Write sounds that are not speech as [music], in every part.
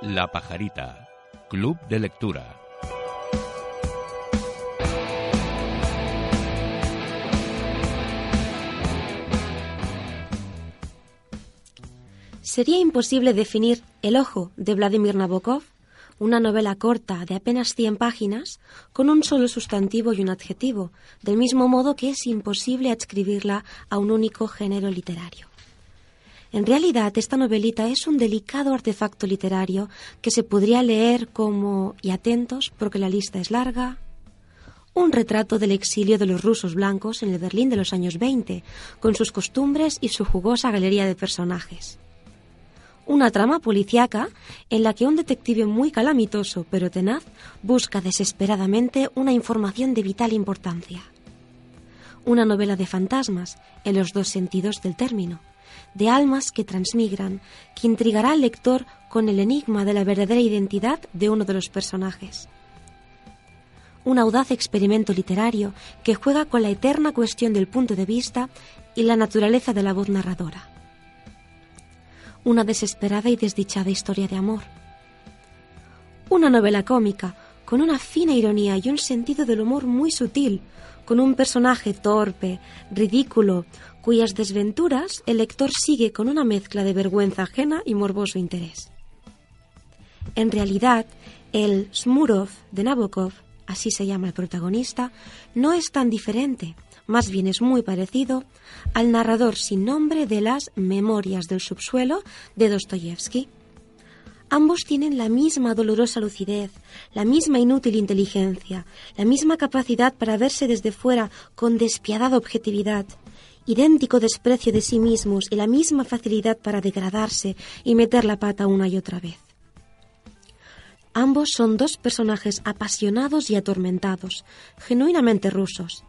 La Pajarita, Club de Lectura. Sería imposible definir El ojo de Vladimir Nabokov, una novela corta de apenas 100 páginas, con un solo sustantivo y un adjetivo, del mismo modo que es imposible adscribirla a un único género literario. En realidad, esta novelita es un delicado artefacto literario que se podría leer como, y atentos porque la lista es larga, un retrato del exilio de los rusos blancos en el Berlín de los años 20, con sus costumbres y su jugosa galería de personajes una trama policíaca en la que un detective muy calamitoso pero tenaz busca desesperadamente una información de vital importancia. Una novela de fantasmas, en los dos sentidos del término, de almas que transmigran, que intrigará al lector con el enigma de la verdadera identidad de uno de los personajes. Un audaz experimento literario que juega con la eterna cuestión del punto de vista y la naturaleza de la voz narradora una desesperada y desdichada historia de amor. Una novela cómica, con una fina ironía y un sentido del humor muy sutil, con un personaje torpe, ridículo, cuyas desventuras el lector sigue con una mezcla de vergüenza ajena y morboso interés. En realidad, el Smurov de Nabokov, así se llama el protagonista, no es tan diferente más bien es muy parecido al narrador sin nombre de las Memorias del subsuelo de Dostoyevsky. Ambos tienen la misma dolorosa lucidez, la misma inútil inteligencia, la misma capacidad para verse desde fuera con despiadada objetividad, idéntico desprecio de sí mismos y la misma facilidad para degradarse y meter la pata una y otra vez. Ambos son dos personajes apasionados y atormentados, genuinamente rusos,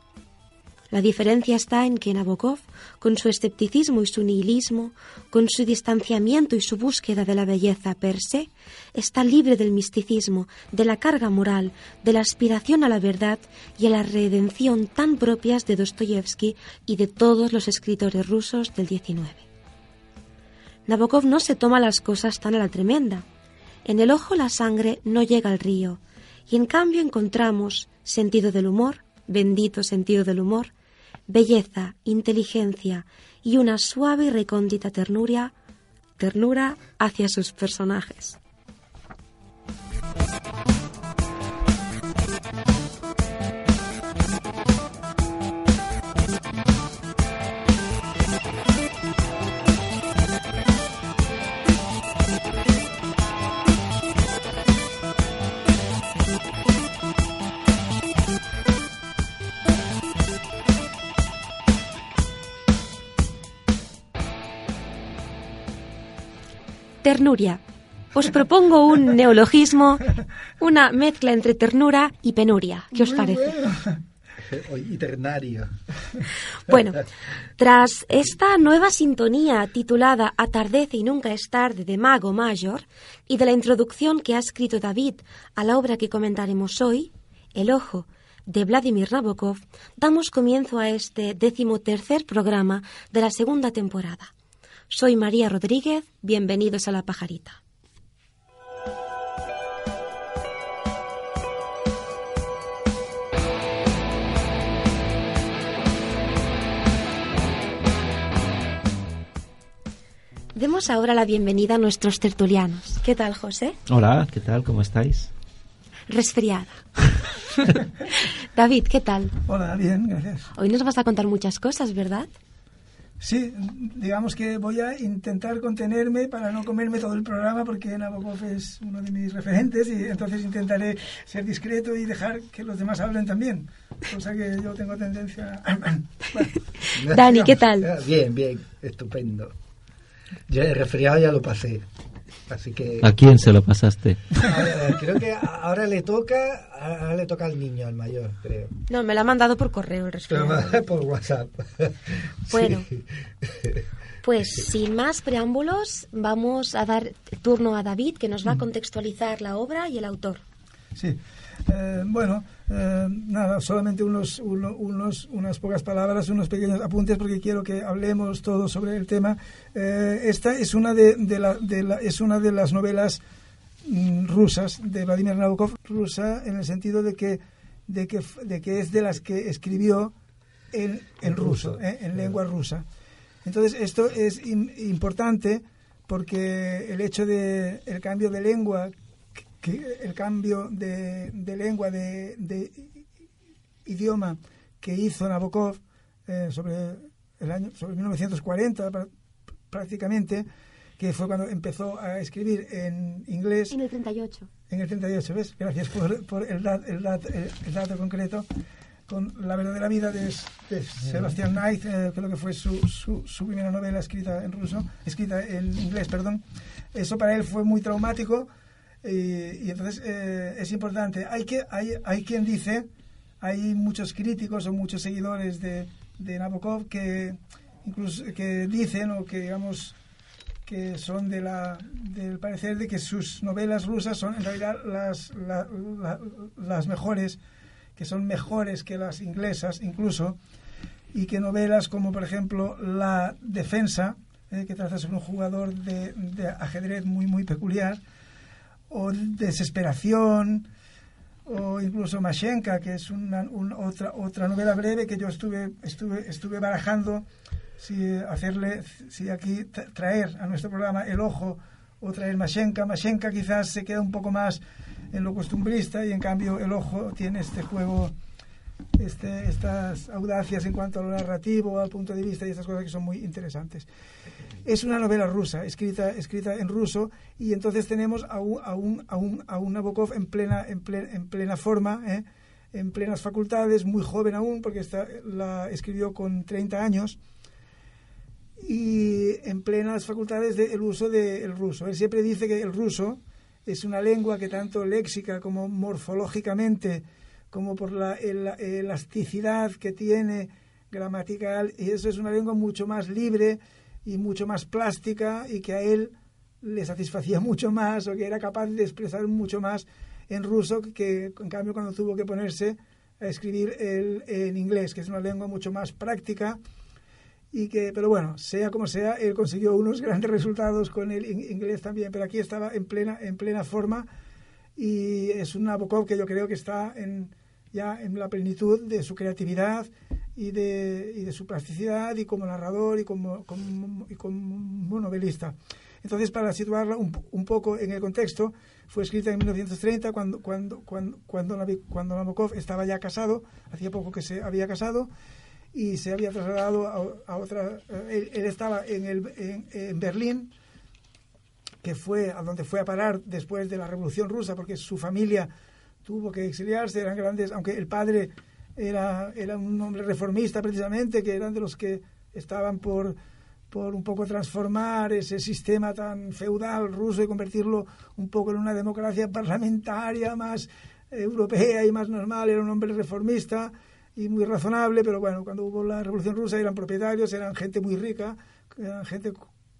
la diferencia está en que Nabokov, con su escepticismo y su nihilismo, con su distanciamiento y su búsqueda de la belleza per se, está libre del misticismo, de la carga moral, de la aspiración a la verdad y a la redención tan propias de Dostoyevsky y de todos los escritores rusos del XIX. Nabokov no se toma las cosas tan a la tremenda. En el ojo la sangre no llega al río, y en cambio encontramos sentido del humor, bendito sentido del humor, belleza, inteligencia y una suave y recóndita ternura, ternura hacia sus personajes. Ternuria. Os propongo un neologismo, una mezcla entre ternura y penuria. ¿Qué os parece? [laughs] Bueno, tras esta nueva sintonía titulada Atardece y nunca es tarde de Mago Mayor y de la introducción que ha escrito David a la obra que comentaremos hoy, El Ojo, de Vladimir Nabokov, damos comienzo a este decimotercer programa de la segunda temporada. Soy María Rodríguez, bienvenidos a La Pajarita. Demos ahora la bienvenida a nuestros tertulianos. ¿Qué tal, José? Hola, ¿qué tal? ¿Cómo estáis? Resfriada. [laughs] David, ¿qué tal? Hola, bien, gracias. Hoy nos vas a contar muchas cosas, ¿verdad? Sí, digamos que voy a intentar contenerme para no comerme todo el programa porque Nabokov es uno de mis referentes y entonces intentaré ser discreto y dejar que los demás hablen también, cosa que yo tengo tendencia a... [clears throat] Dani, ¿qué tal? Bien, bien, estupendo. Yo el resfriado ya lo pasé. Así que... ¿A quién se lo pasaste? [laughs] creo que ahora le toca, ahora le toca al niño, al mayor, creo. No, me lo ha mandado por correo el resfriado. por WhatsApp. [laughs] Bueno, [laughs] pues sin más preámbulos, vamos a dar turno a David, que nos va a mm. contextualizar la obra y el autor. Sí, eh, bueno, eh, nada, solamente unos, unos, unas pocas palabras, unos pequeños apuntes, porque quiero que hablemos todos sobre el tema. Eh, esta es una de, la, de la, es una de las novelas mm, rusas de Vladimir Nabokov, rusa en el sentido de que, de que, de que es de las que escribió en, en ruso, en lengua rusa. Entonces, esto es importante porque el hecho de el cambio de lengua que el cambio de, lengua, de, idioma que hizo Nabokov eh, sobre el año sobre 1940 prácticamente, que fue cuando empezó a escribir en inglés. En el 38. En el 38, ¿ves? Gracias por, el, el, dato concreto. Con La verdadera vida de, de Sebastián Knight, eh, creo que fue su, su, su, primera novela escrita en ruso, escrita en inglés, perdón. Eso para él fue muy traumático y entonces eh, es importante. Hay, que, hay, hay quien dice, hay muchos críticos o muchos seguidores de, de Nabokov que incluso que dicen o que digamos que son de la, del parecer de que sus novelas rusas son en realidad las, las mejores, que son mejores que las inglesas incluso, y que novelas como por ejemplo La Defensa, eh, que trata sobre un jugador de, de ajedrez muy muy peculiar, o Desesperación, o incluso Mashenka, que es una, otra, otra novela breve que yo estuve, estuve, estuve barajando si hacerle, si aquí traer a nuestro programa El Ojo o traer Mashenka. Mashenka quizás se queda un poco más en lo costumbrista y en cambio El Ojo tiene este juego, este, estas audacias en cuanto a lo narrativo, al punto de vista y estas cosas que son muy interesantes. Es una novela rusa, escrita, escrita en ruso, y entonces tenemos a un, a un, a un, a un Nabokov en plena, en plena, en plena forma, ¿eh? en plenas facultades, muy joven aún, porque está, la escribió con 30 años, y en plenas facultades del uso del ruso. Él siempre dice que el ruso es una lengua que tanto léxica como morfológicamente, como por la elasticidad que tiene gramatical, y eso es una lengua mucho más libre, y mucho más plástica y que a él le satisfacía [laughs] mucho más o que era capaz de expresar mucho más en ruso que en cambio cuando tuvo que ponerse a escribir el, en inglés, que es una lengua mucho más práctica y que, pero bueno, sea como sea, él consiguió unos [laughs] grandes resultados con el inglés también, pero aquí estaba en plena, en plena forma y es un Nabokov que yo creo que está en, ya en la plenitud de su creatividad y de, y de su plasticidad y como narrador y como, como, y como novelista. Entonces, para situarla un, un, poco en el contexto, fue escrita en 1930 cuando, cuando, cuando, cuando, Nabokov estaba ya casado, hacía poco que se había casado, y se había trasladado a, otra... Él, estaba en, el, en, en, Berlín, que fue a donde fue a parar después de la Revolución Rusa, porque su familia tuvo que exiliarse, eran grandes, aunque el padre era, era un hombre reformista precisamente, que eran de los que estaban por, por un poco transformar ese sistema tan feudal ruso y convertirlo un poco en una democracia parlamentaria más europea y más normal. Era un hombre reformista y muy razonable, pero bueno, cuando hubo la Revolución Rusa eran propietarios, eran gente muy rica, eran gente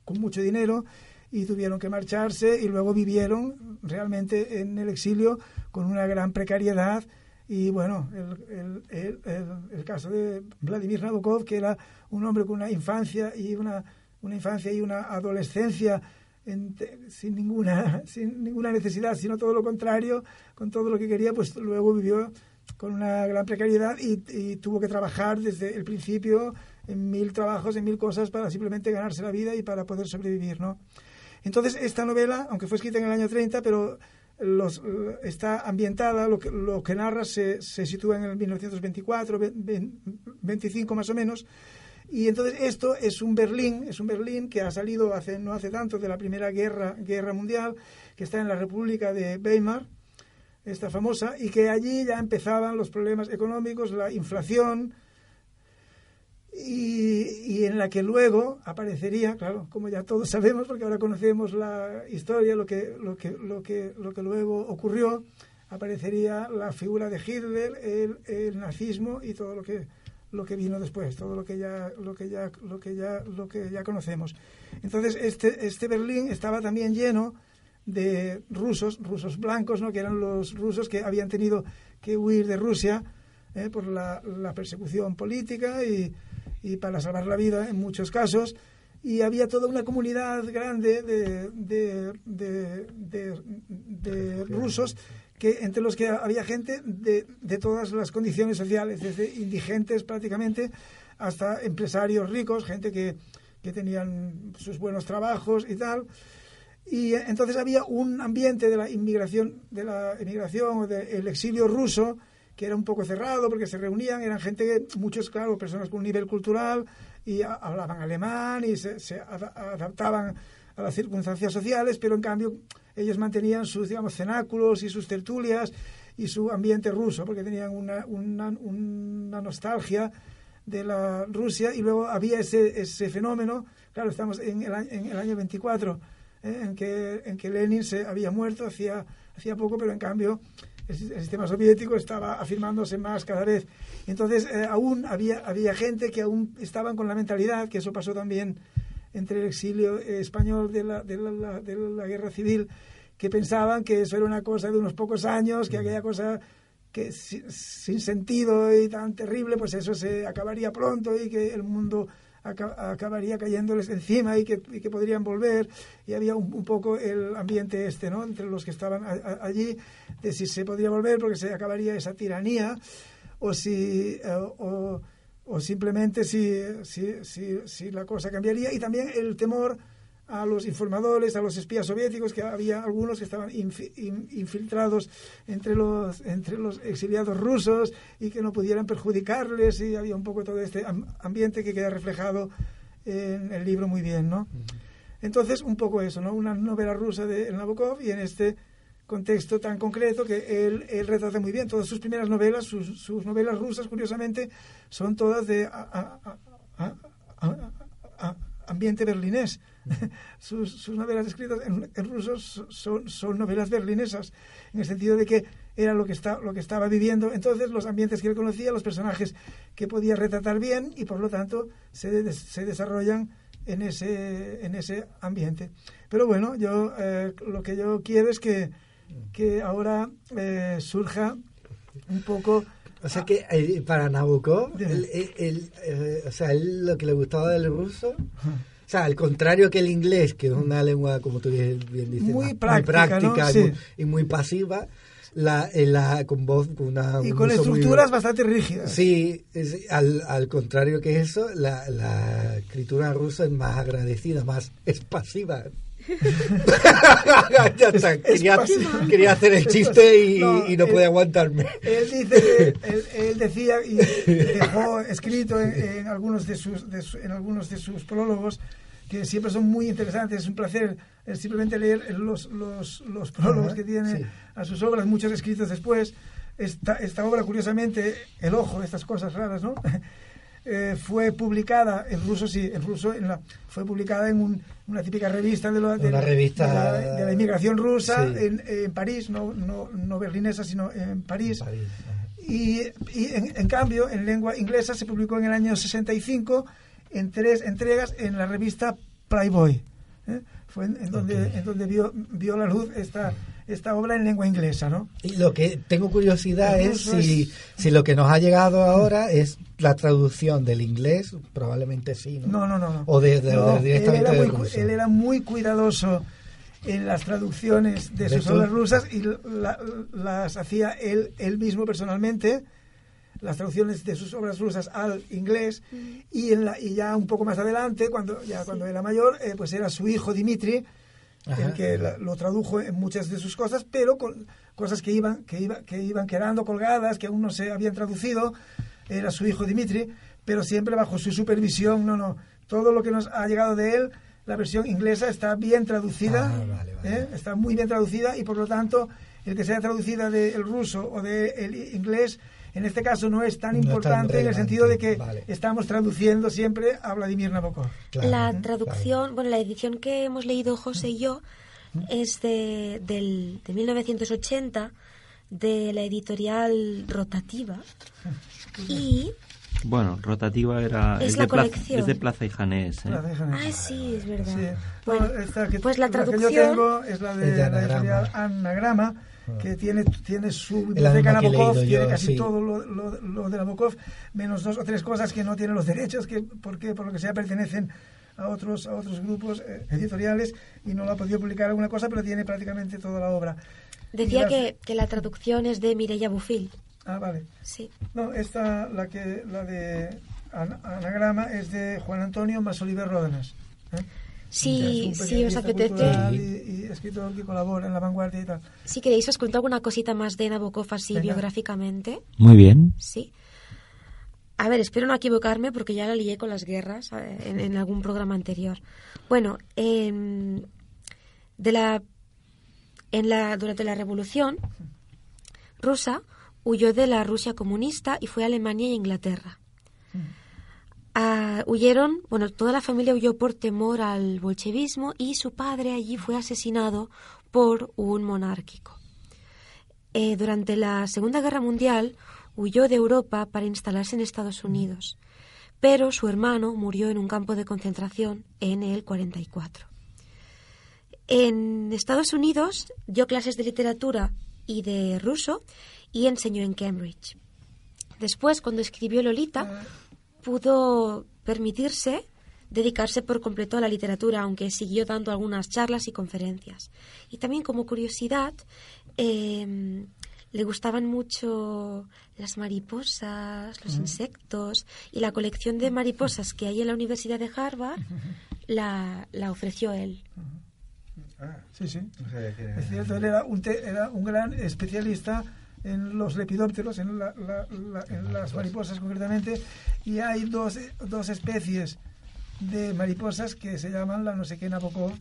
con mucho dinero y tuvieron que marcharse y luego vivieron realmente en el exilio con una gran precariedad y bueno, el, el, el, caso de Vladimir Nabokov, que era un hombre con una infancia y una, una infancia y una adolescencia sin, ninguna, [laughs] sin ninguna necesidad, sino todo lo contrario, con todo lo que quería, pues luego vivió con una gran precariedad y, y, tuvo que trabajar desde el principio en mil trabajos, en mil cosas para simplemente ganarse la vida y para poder sobrevivir, ¿no? Entonces, esta novela, aunque fue escrita en el año 30, pero los, está ambientada, lo que, lo que narra se, se sitúa en el 1924, 25 más o menos, y entonces esto es un Berlín, es un Berlín que ha salido hace, no hace tanto de la Primera Guerra, Guerra Mundial, que está en la República de Weimar, esta famosa, y que allí ya empezaban los problemas económicos, la inflación, y, en la que luego aparecería, claro, como ya todos [laughs] sabemos, porque ahora conocemos la historia, lo que, lo que, lo que, lo que luego ocurrió, aparecería la figura de Hitler, el, el nazismo y todo lo que lo que vino después, todo lo que ya lo que ya lo que ya lo que ya conocemos. Entonces este este Berlín estaba también lleno de rusos, rusos blancos, ¿no? que eran los rusos que habían tenido que huir de Rusia ¿eh? por la, la, persecución política y, y, para salvar la vida en muchos casos. Y había toda una comunidad grande de, de, de, de rusos que entre los que había gente de, de todas las condiciones sociales, desde indigentes prácticamente hasta empresarios ricos, gente que, que tenían sus buenos trabajos y tal. Y entonces había un ambiente de la inmigración, de la emigración o del exilio ruso que era un poco cerrado porque se reunían, eran gente, muchos, claro, personas con un nivel cultural y hablaban alemán y se, se adaptaban a las circunstancias sociales, pero en cambio ellos mantenían sus, digamos, cenáculos y sus tertulias y su ambiente ruso, porque tenían una, una, una nostalgia de la Rusia y luego había ese, ese fenómeno, claro, estamos en el, en el año 24, ¿eh? en, que, en que Lenin se había muerto hacía, hacía poco, pero en cambio el, sistema soviético estaba afirmándose más cada vez. Entonces, eh, aún había, había gente que aún estaban con la mentalidad, que eso pasó también entre el exilio español de la, de la, de la guerra civil, que pensaban que eso era una cosa de unos pocos años, que aquella cosa que sin sentido y tan terrible, pues eso se acabaría pronto y que el mundo acabaría cayéndoles encima y que, que, podrían volver. Y había un, poco el ambiente este, ¿no? Entre los que estaban allí, de si se podría volver porque se acabaría esa tiranía o si... Eh, o, o, simplemente si, si, si, si la cosa cambiaría. Y también el temor a los informadores, a los espías soviéticos, que había algunos que estaban infiltrados entre los, entre los exiliados rusos y que no pudieran perjudicarles y había un poco todo este ambiente que queda reflejado en el libro muy bien, ¿no? Entonces, un poco eso, ¿no? Una novela rusa de Nabokov y en este contexto tan concreto que él, él retrata muy bien. Todas sus primeras novelas, sus, sus novelas rusas, curiosamente, son todas de ambiente berlinés. [laughs] sus, novelas escritas en, en ruso son, son, novelas berlinesas, en el sentido de que era lo que, está, lo que estaba viviendo. Entonces, los ambientes que él conocía, los personajes que podía retratar bien y, por lo tanto, se, se desarrollan en ese, en ese ambiente. Pero bueno, yo eh, lo que yo quiero es que, que ahora eh, surja un poco... O sea que eh, para Nabucco, el, o sea, él lo que le gustaba del ruso o sea, al contrario que el inglés, que es una lengua, como tú bien dices, muy práctica, y, muy, pasiva, la, eh, la, con voz con una y con estructuras bastante rígidas. Sí al, al, contrario que eso la, la escritura rusa es más agradecida más [laughs] es pasiva [laughs] ya está. Quería, hacer el chiste y no, y no puede aguantarme. Él dice que [laughs] él, decía y dejó escrito en, algunos de sus, en algunos de sus prólogos que siempre son muy interesantes. Es un placer simplemente leer los, los, los prólogos que tiene a sus obras, muchos escritos después. Esta, esta obra, curiosamente, El Ojo, estas cosas raras, ¿no? Eh, fue publicada en ruso, sí, en ruso, en la, fue publicada en una típica revista de, la, de, revista... De, la, inmigración rusa en, en, París, no, no, no, berlinesa, sino en París. Y, y en, en, cambio, en lengua inglesa se publicó en el año 65 en tres entregas en la revista Playboy. ¿eh? Fue en, donde, en donde vio, vio la luz esta esta obra en lengua inglesa, ¿no? Y lo que tengo curiosidad es si, si lo que nos ha llegado ahora es la traducción del inglés, probablemente sí, ¿no? No, no, no. O de, directamente él era, muy, él era muy cuidadoso en las traducciones de, sus obras rusas y las hacía él, él mismo personalmente las traducciones de sus obras rusas al inglés y, en la, y ya un poco más adelante cuando ya cuando era mayor eh, pues era su hijo Dimitri el que lo tradujo en muchas de sus cosas, pero con cosas que iban, que, iba, que iban quedando colgadas, que aún no se habían traducido, era su hijo Dimitri, pero siempre bajo su supervisión, no, no, todo lo que nos ha llegado de él, la versión inglesa está bien traducida, ah, ¿eh? está muy bien traducida y por lo tanto el que sea traducida del ruso o del inglés En este caso no es tan importante en el sentido de que estamos traduciendo siempre a Vladimir Nabokov. la traducción, bueno, la edición que hemos leído José y yo es de, del, de 1980 de la editorial Rotativa [laughs] y bueno, rotativa era es, de, Plaza, de Plaza y Janés. ¿eh? Ah, sí, es verdad. Sí. pues la traducción que yo tengo es la de, la editorial Anagrama. Que tiene, tiene su biblioteca Nabokov, tiene casi todo lo, lo, de Nabokov, menos dos o tres cosas que no tienen los derechos, que porque por lo que sea pertenecen a otros a otros grupos eh, editoriales y no lo ha podido publicar alguna cosa, pero tiene prácticamente toda la obra. Decía que, que la traducción es de Mireia Bufil. Ah, vale. Sí. No, esta, la, que, la de anagrama es de Juan Antonio Masoliver Ródenas. ¿eh? Sí, sí, os apetece. Y, y, escritor que colabora en la vanguardia y tal. Si queréis, os cuento alguna cosita más de Nabokov así biográficamente. Muy bien. Sí. A ver, espero no equivocarme porque ya la lié con las guerras en, en algún programa anterior. Bueno, eh, de la, en la, durante la Revolución rusa huyó de la Rusia comunista y fue a Alemania e Inglaterra. Ah, huyeron, bueno, toda la familia huyó por temor al bolchevismo y su padre allí fue asesinado por un monárquico. Eh, durante la Segunda Guerra Mundial huyó de Europa para instalarse en Estados Unidos, pero su hermano murió en un campo de concentración en el 44. En Estados Unidos dio clases de literatura y de ruso y enseñó en Cambridge. Después, cuando escribió Lolita, pudo permitirse dedicarse por completo a la literatura, aunque siguió dando algunas charlas y conferencias. Y también como curiosidad, em, le gustaban mucho las mariposas, los insectos, y la colección de mariposas que hay en la Universidad de Harvard la, la ofreció él. Ah, sí, sí. Es cierto, él era un, era un gran especialista en los lepidópteros, en, las mariposas concretamente, y hay dos, dos especies de mariposas que se llaman la no sé qué Nabokov,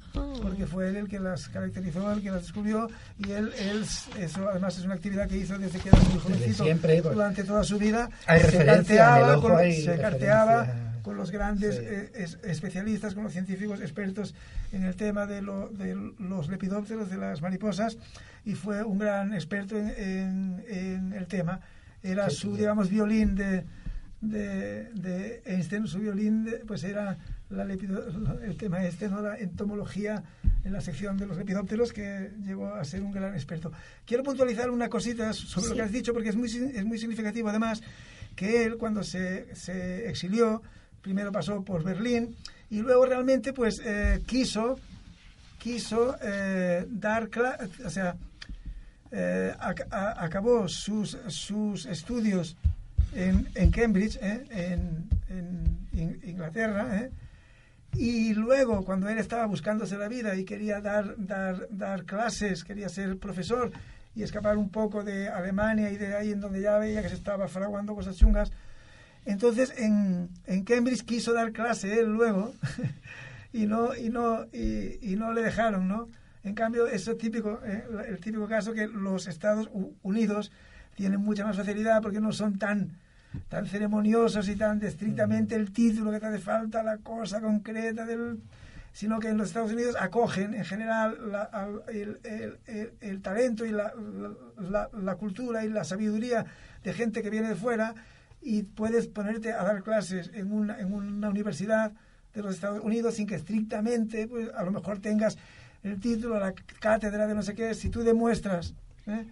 porque fue él el que las caracterizó, el que las descubrió, y él, él eso además es una actividad que hizo desde que era muy jovencito, pues, durante toda su vida, se carteaba, con, se carteaba con los grandes eh, especialistas, con los científicos expertos en el tema de, lo, de los lepidópteros, de las mariposas, y fue un gran experto en, en, el tema. Era su, digamos, violín de, de, de, Einstein, su violín, pues era la el tema este, ¿no? la entomología en la sección de los lepidópteros, que llegó a ser un gran experto. Quiero puntualizar una cosita sobre lo que has dicho, porque es muy, es muy significativo, además, que él, cuando se, se exilió, primero pasó por Berlín, y luego realmente, pues, eh, quiso quiso eh, dar, o sea, eh, acabó sus, sus estudios en, en Cambridge, eh, en, en, Inglaterra, eh, y luego cuando él estaba buscándose la vida y quería dar, dar, dar clases, quería ser profesor y escapar un poco de Alemania y de ahí en donde ya veía que se estaba fraguando cosas chungas, entonces en, en Cambridge quiso dar clase él luego [laughs] y no, y no, y, y no le dejaron, ¿no? En cambio, eso es típico, eh, el típico caso que los Estados Unidos tienen mucha más facilidad porque no son tan tan ceremoniosos y tan estrictamente el título que te hace falta, la cosa concreta del sino que en los Estados Unidos acogen en general el, el, el, talento y la, la, la, cultura y la sabiduría de gente que viene de fuera y puedes ponerte a dar clases en una, en una universidad de los Estados Unidos sin que estrictamente pues, a lo mejor tengas el título, la cátedra de no sé qué, si tú demuestras ¿eh?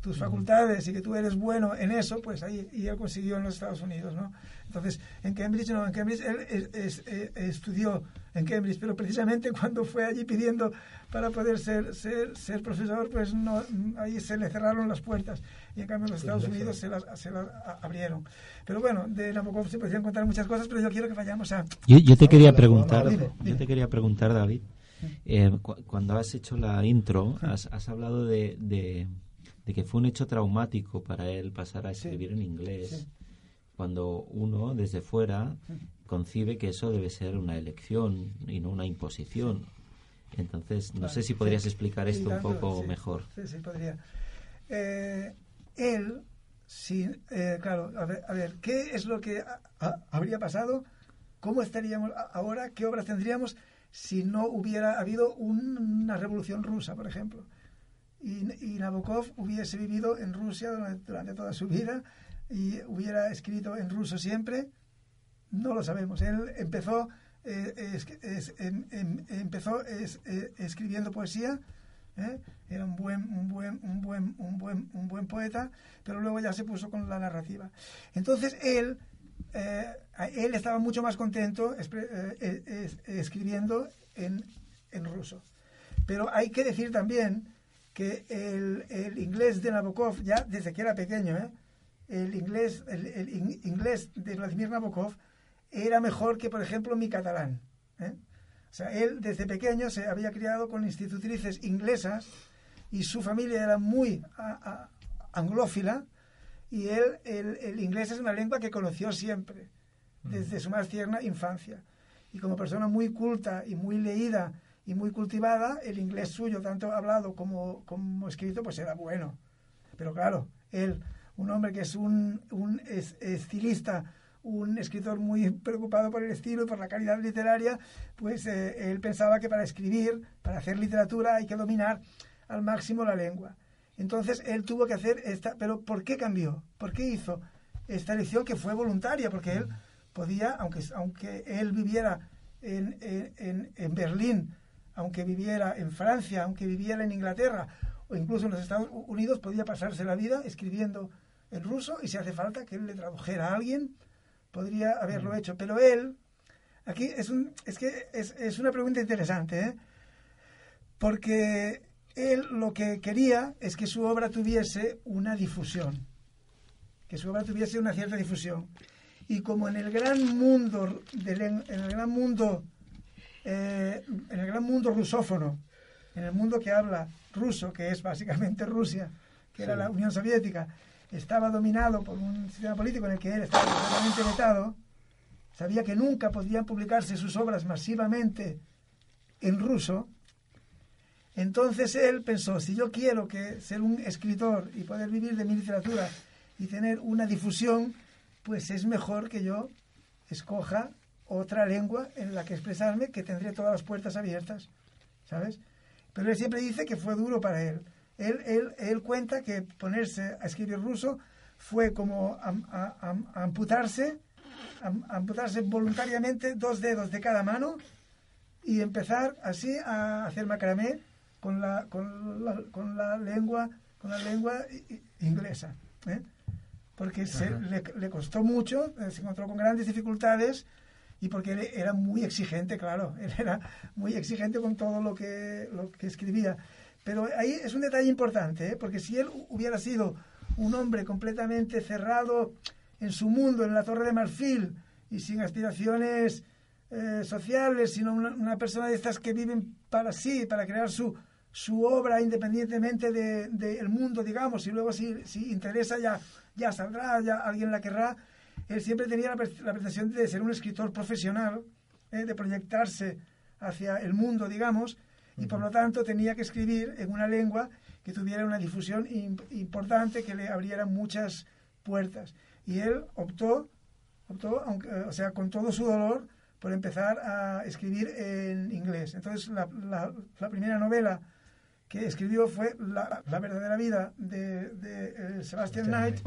Tus facultades y que tú eres bueno en eso, pues ahí y él consiguió en los Estados Unidos, ¿no? Entonces, en Cambridge, no, en Cambridge él eh, estudió en Cambridge, pero precisamente [laughs] cuando fue allí pidiendo para poder ser, ser, ser profesor, pues no, ahí se le cerraron las puertas. Y en cambio en los Estados Unidos se las, se las abrieron. Pero bueno, de Nabokov se podrían contar muchas cosas, pero yo quiero que vayamos a... Yo, yo te quería preguntar, yo te quería preguntar, David, eh, cuando has hecho la intro, has, has hablado de, de, que fue un hecho traumático para él pasar a escribir en inglés. Cuando uno, desde fuera, concibe que eso debe ser una elección y no una imposición. Entonces, no sé si podrías explicar esto un poco mejor. Sí, sí, podría. Eh, él si, eh, claro, a ver, a ver, ¿qué es lo que habría pasado? ¿Cómo estaríamos ahora? ¿Qué obras tendríamos si no hubiera habido una revolución rusa, por ejemplo? Y, Nabokov hubiese vivido en Rusia durante, toda su vida y hubiera escrito en ruso siempre, no lo sabemos. Él empezó, eh, em, em, empezó eh, escribiendo poesía ¿eh? era un buen, un buen, un buen, un buen, un buen poeta, pero luego ya se puso con la narrativa. Entonces él, eh, él estaba mucho más contento eh, escribiendo en, en, ruso. Pero hay que decir también que el, el, inglés de Nabokov, ya desde que era pequeño, el, inglés, el, el, inglés de Vladimir Nabokov era mejor que, por ejemplo, mi catalán. O sea, él desde pequeño se había criado con institutrices inglesas y su familia era muy anglófila y él, el, inglés es una lengua que conoció siempre, desde su más tierna infancia. Y como persona muy culta y muy leída y muy cultivada, el inglés suyo, tanto hablado como, como escrito, pues era bueno. Pero claro, él, un hombre que es un, un estilista un escritor muy preocupado por el estilo y por la calidad literaria, pues eh, él pensaba que para escribir, para hacer literatura, hay que dominar al máximo la lengua. Entonces él tuvo que hacer esta, pero ¿por qué cambió? ¿Por qué hizo esta elección que fue voluntaria? Porque él podía, aunque, aunque él viviera en, en, en Berlín, aunque viviera en Francia, aunque viviera en Inglaterra o incluso en los Estados Unidos, podía pasarse la vida escribiendo en ruso y si hace falta que él le tradujera a alguien podría haberlo hecho, pero él, aquí es, un, es que es, es una pregunta interesante, ¿eh? porque él lo que quería es que su obra tuviese una difusión, que su obra tuviese una cierta difusión. Y como en el gran mundo, en el gran mundo, eh, en el gran mundo rusófono, en el mundo que habla ruso, que es básicamente Rusia, que era la Unión Soviética, estaba dominado por un sistema político en el que él estaba totalmente vetado, sabía que nunca podían publicarse sus obras masivamente en ruso, entonces él pensó, si yo quiero que ser un escritor y poder vivir de mi literatura y tener una difusión, pues es mejor que yo escoja otra lengua en la que expresarme, que tendré todas las puertas abiertas, ¿sabes? Pero él siempre dice que fue duro para él él, él, cuenta que ponerse a escribir ruso fue como amputarse, amputarse voluntariamente dos dedos de cada mano y empezar así a hacer macramé con la, con la, con la lengua con la lengua inglesa ¿eh? porque se, le, le, costó mucho eh, se encontró con grandes dificultades y porque él era muy exigente claro [laughs] él era muy exigente con todo lo que lo que escribía pero ahí es un detalle importante, ¿eh? porque si él hubiera sido un hombre completamente cerrado en su mundo, en la Torre de Marfil, y sin aspiraciones eh, sociales, sino una, persona de estas que viven para sí, para crear su, su obra independientemente del de, mundo, digamos, y luego si, si interesa ya, ya saldrá, ya alguien la querrá. Él siempre tenía la, la pretensión de ser un escritor profesional, ¿eh? de proyectarse hacia el mundo, digamos, y por lo tanto tenía que escribir en una lengua que tuviera una difusión importante, que le abriera muchas puertas. Y él optó, optó aunque, o sea, con todo su dolor, por empezar a escribir en inglés. Entonces, la, la, primera novela que escribió fue La, verdadera vida de, de eh, Sebastian Knight,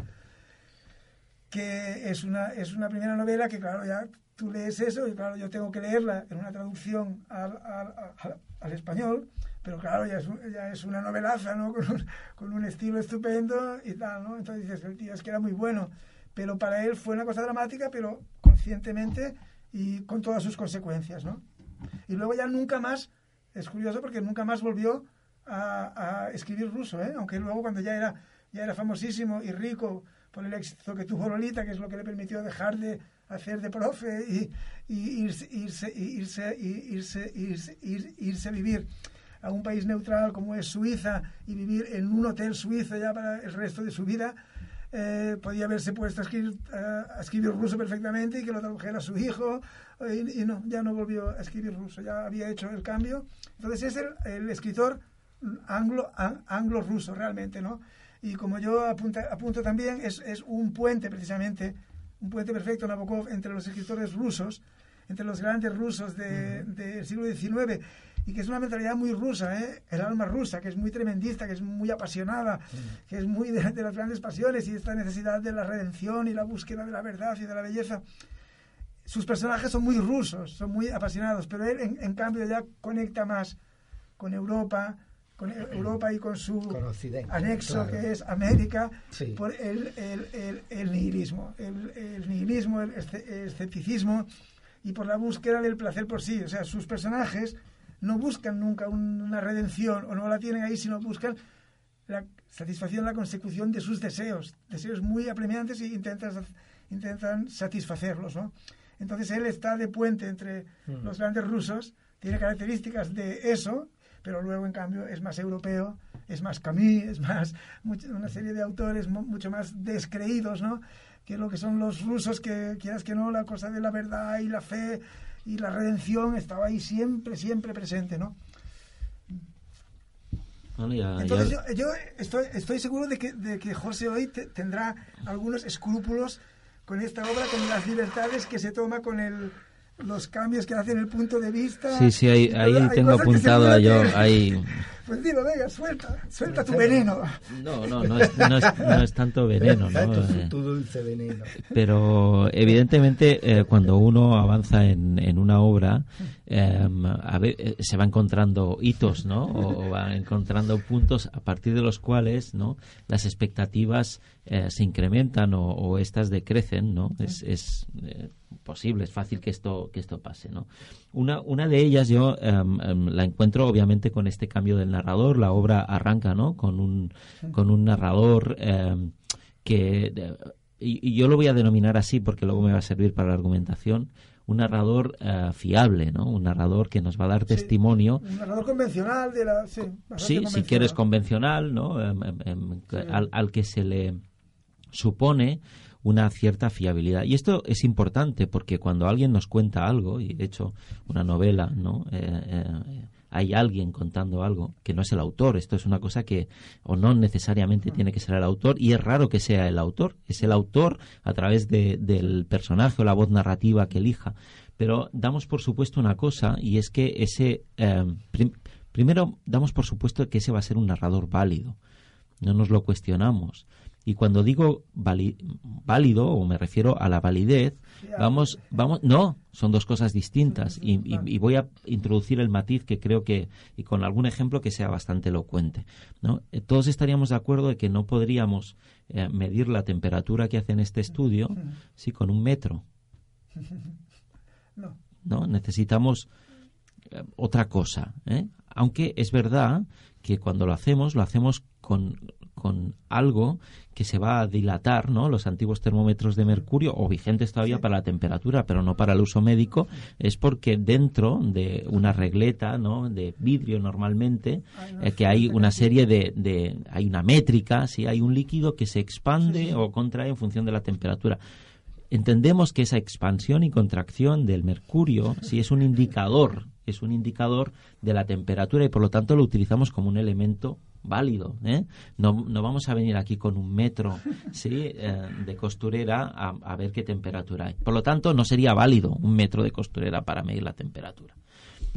que es una, es una primera novela que, claro, ya tú lees eso y, claro, yo tengo que leerla en una traducción al, al, al español, pero claro, ya es, ya es una novelaza, ¿no? [laughs] Con un, con un, estilo estupendo y tal, ¿no? Entonces dices, el tío es que era muy bueno, pero para él fue una cosa dramática, pero conscientemente y con todas sus consecuencias, ¿no? Y luego ya nunca más, es curioso porque nunca más volvió a, a escribir ruso, ¿eh? Aunque luego cuando ya era, ya era famosísimo y rico por el éxito que tuvo Lolita, que es lo que le permitió dejar de hacer de profe y, irse, irse, irse, irse, irse, irse, a vivir a un país neutral como es Suiza y vivir en un hotel suizo ya para el resto de su vida, eh, podía haberse puesto a escribir, a escribir, ruso perfectamente y que lo tradujera su hijo, y, no, ya no volvió a escribir ruso, ya había hecho el cambio. Entonces es el, el escritor anglo, anglo-ruso realmente, ¿no? Y como yo apunta, apunto también, es, es un puente precisamente, un puente perfecto, Nabokov, entre los escritores rusos, entre los grandes rusos de- del siglo XIX, y que es una mentalidad muy rusa, ¿eh? el alma rusa, que es muy tremendista, que es muy apasionada, que es muy de, de las grandes pasiones y esta necesidad de la redención y la búsqueda de la verdad y de la belleza. Sus personajes son muy rusos, son muy apasionados, pero él en, en cambio ya conecta más con Europa, con Europa y con su Con Occidente, anexo claro. que es América, Sí. por el, el, el, el nihilismo, el, nihilismo, el esce- el escepticismo y por la búsqueda del placer por sí. O sea, sus personajes no buscan nunca un- una redención o no la tienen ahí, sino buscan la satisfacción, la consecución de sus deseos, deseos muy apremiantes y intentan, intentan satisfacerlos, ¿no? Entonces él está de puente entre los grandes rusos, tiene características de eso, pero luego en cambio es más europeo, es más Camus, [laughs] es más much- una serie de autores mu- mucho más descreídos, ¿no? Que lo que son los rusos que quieras que no, la cosa de la verdad y la fe y la redención estaba ahí siempre, siempre presente, ¿no? Bueno, ya- Entonces ya- yo, yo estoy, estoy seguro de que, de que José hoy te- tendrá algunos escrúpulos con esta obra, con las libertades que se toma, con el, los cambios que hace en el punto de vista. Sí, sí, ahí, ahí tengo apuntado yo. Ahí... [laughs] Pues dilo, venga, suelta, suelta tu veneno. No, no, no es, no es, no es tanto [laughs] veneno, ¿no? tu, Eh, tu dulce veneno. Pero evidentemente eh, cuando uno avanza en, en una obra eh, a ver, eh, se va encontrando hitos, ¿no? O, o va encontrando puntos a partir de los cuales, ¿no? Las expectativas eh, se incrementan o, o estas decrecen, ¿no? Es, es eh, posible, es fácil que esto que esto pase, ¿no? Una una de ellas yo em, la encuentro obviamente con este cambio del narrador. La obra arranca, ¿no? Con un con un narrador em, que de- y, y yo lo voy a denominar así porque luego me va a servir para la argumentación. Un narrador eh, fiable no un narrador que nos va a dar testimonio. Un narrador convencional de la... Sí, sí si quieres convencional no Em, em, em, al, al que se le supone una cierta fiabilidad. Y esto es importante porque cuando alguien nos cuenta algo y de hecho una novela no Eh, eh, hay alguien contando algo que no es el autor esto es una cosa que o no necesariamente tiene que ser el autor y es raro que sea el autor es el autor a través de- del personaje o la voz narrativa que elija. Pero damos por supuesto una cosa y es que ese eh, prim- primero damos por supuesto que ese va a ser un narrador válido. No nos lo cuestionamos. Y cuando digo vali- válido, o me refiero a la validez, vamos, vamos, no, son dos cosas distintas. Y, y- y voy a introducir el matiz que creo que, y con algún ejemplo que sea bastante elocuente. ¿no? Eh, Todos estaríamos de acuerdo de que no podríamos eh, medir la temperatura que hace en este estudio, sí, con un metro. [laughs] No. ¿no? Necesitamos eh, otra cosa. ¿eh? Aunque es verdad que cuando lo hacemos, lo hacemos con, con algo que se va a dilatar, ¿no? Los antiguos termómetros de mercurio, o vigentes todavía para la temperatura, pero no para el uso médico, es porque dentro de una regleta, ¿no? De vidrio normalmente, eh, que hay una serie de, de- hay una métrica, ¿sí? Hay un líquido que se expande o contrae en función de la temperatura entendemos que esa expansión y contracción del mercurio sí es un indicador, es un indicador de la temperatura y por lo tanto lo utilizamos como un elemento válido. ¿eh? No, no vamos a venir aquí con un metro ¿sí? eh, de costurera a, a ver qué temperatura hay. Por lo tanto, no sería válido un metro de costurera para medir la temperatura.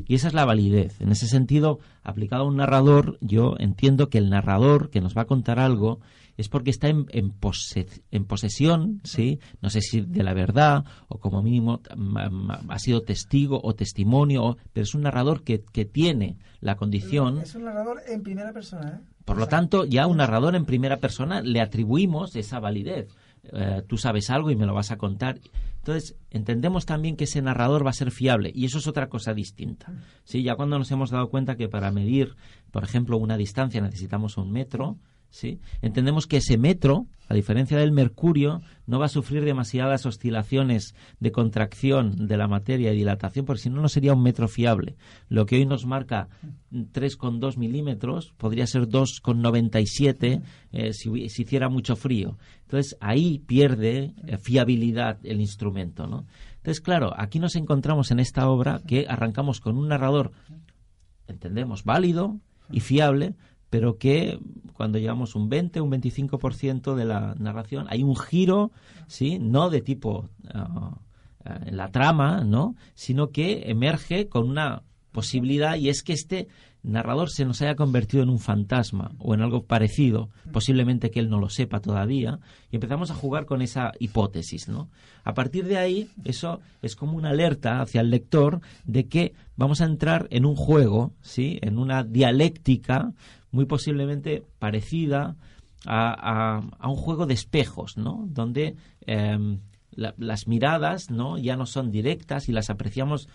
Y esa es la validez. En ese sentido, aplicado a un narrador, yo entiendo que el narrador que nos va a contar algo es porque está en, en, pose- en posesión, ¿sí? No sé si de la verdad o como mínimo mm, mm, ha sido testigo o testimonio, pero es un narrador que, que tiene la condición Es un narrador en primera persona, ¿eh? por lo tanto, ya a un narrador en primera persona le atribuimos esa validez. Eh, tú sabes algo y me lo vas a contar. Entonces, entendemos también que ese narrador va a ser fiable y eso es otra cosa distinta. ¿Sí? Ya cuando nos hemos dado cuenta que para medir, por ejemplo, una distancia necesitamos un metro, ¿sí? entendemos que ese metro, a diferencia del mercurio, no va a sufrir demasiadas oscilaciones de contracción de la materia y dilatación, porque si no, no sería un metro fiable. Lo que hoy nos marca 3,2 milímetros podría ser 2,97 eh, si, si hiciera mucho frío. Entonces ahí pierde eh, fiabilidad el instrumento. ¿no? Entonces, claro, aquí nos encontramos en esta obra que arrancamos con un narrador, entendemos, válido y fiable, pero que cuando llevamos un 20, un 25% de la narración, hay un giro, ¿sí? No de tipo ah, ah, la trama, ¿no? Sino que emerge con una posibilidad y es que este narrador se nos haya convertido en un fantasma o en algo parecido, posiblemente que él no lo sepa todavía, y empezamos a jugar con esa hipótesis, ¿no? A partir de ahí, eso es como una alerta hacia el lector de que vamos a entrar en un juego, ¿sí? En una dialéctica muy posiblemente parecida a, un juego de espejos, ¿no? Donde em, las miradas, ¿no? Ya no son directas y las apreciamos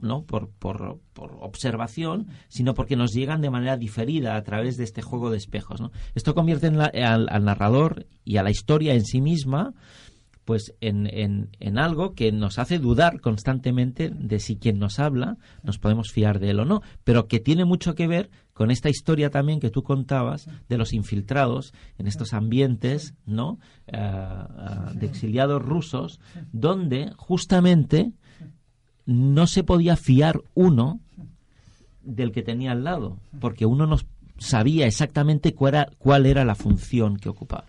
no por, por, observación, sino porque nos llegan de manera diferida a través de este juego de espejos. Esto convierte al, narrador y a la historia en sí misma pues en, en, algo que nos hace dudar constantemente de si quien nos habla nos podemos fiar de él o no, pero que tiene mucho que ver con esta historia también que tú contabas de los infiltrados en estos ambientes no eh, eh, de exiliados rusos donde justamente no se podía fiar uno del que tenía al lado, porque uno no sabía exactamente era, cuál era la función que ocupaba.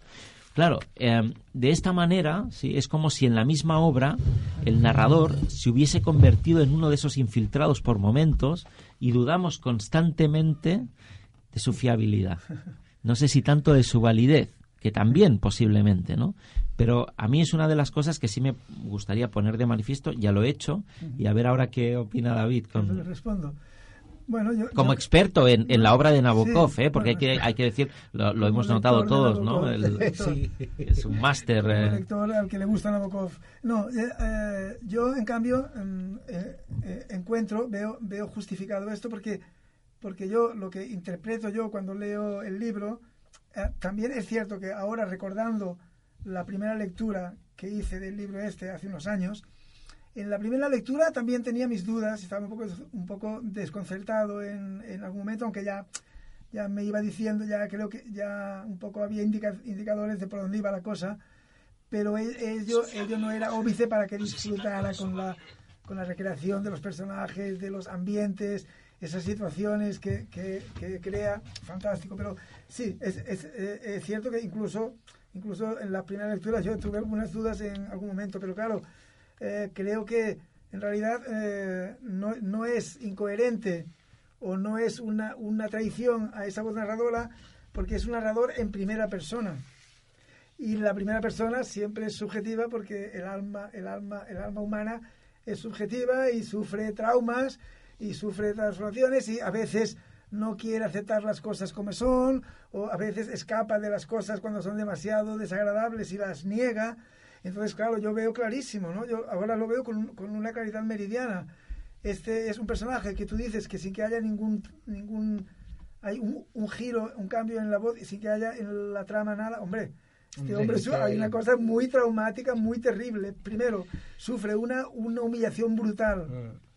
Claro, em, de esta manera ¿sí? es como si en la misma obra el narrador se hubiese convertido en uno de esos infiltrados por momentos y dudamos constantemente de su fiabilidad. No sé si tanto de su validez, que también posiblemente, ¿no? Pero a mí es una de las cosas que sí me gustaría poner de manifiesto, ya lo he hecho, y a ver ahora qué opina David. Con... Le respondo. Bueno, yo, como experto en, en, la obra de Nabokov, ¿eh? porque hay, que, hay que decir, lo, hemos notado todos, ¿no? [laughs] sí, es un máster. Eh. lector al que le gusta Nabokov. No, eh, eh, yo en cambio em, encuentro, veo, veo justificado esto porque, porque yo lo que interpreto yo cuando leo el libro, también es cierto que ahora recordando la primera lectura que hice del libro este hace unos años, en la primera lectura también tenía mis dudas, estaba un poco, un poco desconcertado en, en algún momento, aunque ya, ya me iba diciendo, ya creo que ya un poco había indicadores de por dónde iba la cosa, pero ello, ello no era óbice para que disfrutara con la, con la recreación de los personajes, de los ambientes, esas situaciones que, que, que crea, fantástico, pero sí, es, es, es cierto que incluso Incluso en las primeras lecturas yo tuve algunas dudas en algún momento, pero claro, eh, creo que en realidad eh, no, no, es incoherente o no es una, una traición a esa voz narradora porque es un narrador en primera persona. Y la primera persona siempre es subjetiva porque el alma, el alma, el alma humana es subjetiva y sufre traumas y sufre transformaciones y a veces no quiere aceptar las cosas como son, o a veces escapa de las cosas cuando son demasiado desagradables y las niega. Entonces, claro, yo veo clarísimo, ¿no? Yo ahora lo veo con, con una claridad meridiana. Este es un personaje que tú dices que sin que haya ningún, ningún hay un, un giro, un cambio en la voz y sin que haya en la trama nada, hombre, este hombre hay una cosa muy traumática, muy terrible. Primero, sufre una, una humillación brutal. Mm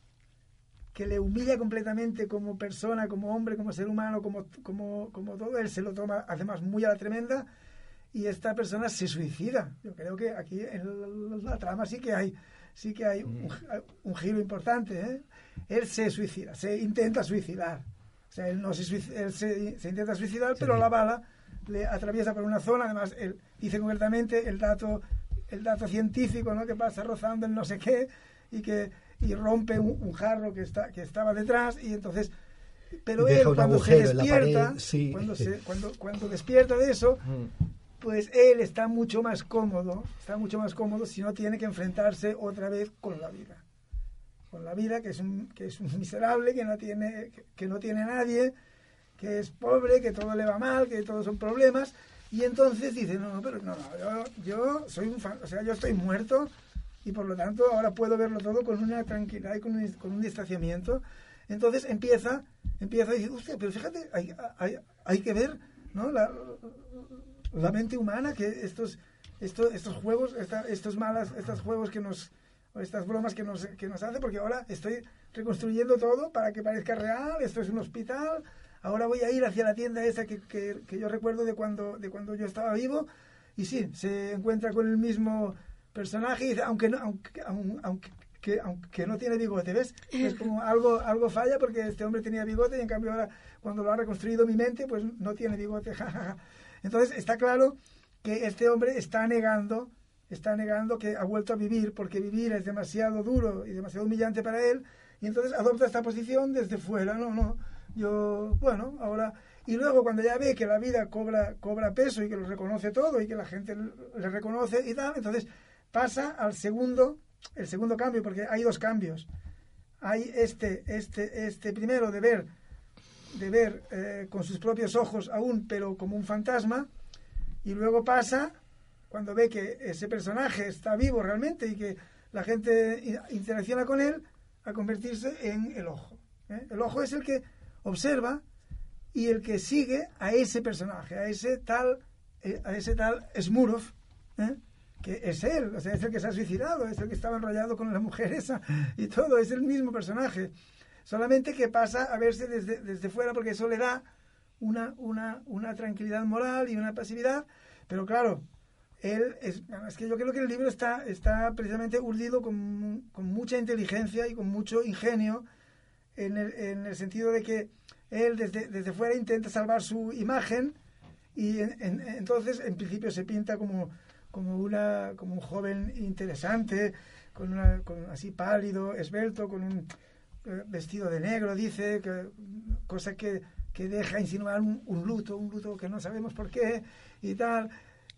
que le humilla completamente como persona, como hombre, como ser humano, como, como, como todo, él se lo toma además muy a la tremenda y esta persona se suicida. Yo creo que aquí en la trama sí que hay, sí que hay un, un giro importante. ¿eh? Él se suicida, se intenta suicidar. O sea, él, no se, él se, se, intenta suicidar, pero la bala le atraviesa por una zona. Además, él dice concretamente el dato, el dato científico ¿no? que pasa rozando el no sé qué y que y rompe un, jarro que, está, que estaba detrás y entonces... Pero él cuando se despierta, cuando, se, [laughs] cuando, cuando despierta de eso, mm. Pues él está mucho más cómodo, está mucho más cómodo si no tiene que enfrentarse otra vez con la vida. Con la vida que es un, que es un [laughs] miserable, que no tiene, que, no tiene nadie, que es pobre, que todo le va mal, que todos son problemas. Y entonces dice, no, no, pero no, yo, yo soy un fan, o sea, yo estoy muerto, y por lo tanto ahora puedo verlo todo con una tranquilidad y con un, con un distanciamiento. Entonces empieza, empieza a decir, hostia, pero fíjate, hay, hay, hay que ver ¿no? la, la mente humana, que estos, estos, estos juegos, estos malas, estos juegos que nos, estas bromas que nos, que nos hace, porque ahora estoy reconstruyendo todo para que parezca real, esto es un hospital, ahora voy a ir hacia la tienda esa que, que, que yo recuerdo de cuando, de cuando yo estaba vivo, y sí, se encuentra con el mismo personaje, aunque, no, aunque, aunque que aunque no tiene bigote, ¿ves? Es [laughs] como algo, algo falla porque este hombre tenía bigote y en cambio ahora cuando lo ha reconstruido mi mente, pues no tiene bigote. [laughs] Entonces está claro que este hombre está negando, está negando que ha vuelto a vivir porque vivir es demasiado duro y demasiado humillante para él y entonces adopta esta posición desde fuera, no, no, yo, bueno, ahora y luego cuando ya ve que la vida cobra cobra peso y que lo reconoce todo y que la gente le reconoce y tal, entonces pasa al segundo el segundo cambio, porque hay dos cambios. Hay este, este, este primero de ver, de ver eh, con sus propios ojos aún, pero como un fantasma, y luego pasa cuando ve que ese personaje está vivo realmente y que la gente interacciona con él, a convertirse en el ojo. ¿eh? El ojo es el que observa y el que sigue a ese personaje, a ese tal, eh, a ese tal Smurov, que es él, o sea, es el que se ha suicidado, es el que estaba enrollado con la mujer esa y todo, es el mismo personaje. Solamente que pasa a verse desde, desde fuera porque eso le da una, una, una tranquilidad moral y una pasividad, pero claro, él es, que yo creo que el libro está, está precisamente urdido con, con mucha inteligencia y con mucho ingenio en el, en el sentido de que él desde, desde fuera intenta salvar su imagen y entonces en principio se pinta como como una como un joven interesante con una con así pálido esbelto con un vestido de negro dice que cosa que, que deja insinuar un, luto un luto que no sabemos por qué y tal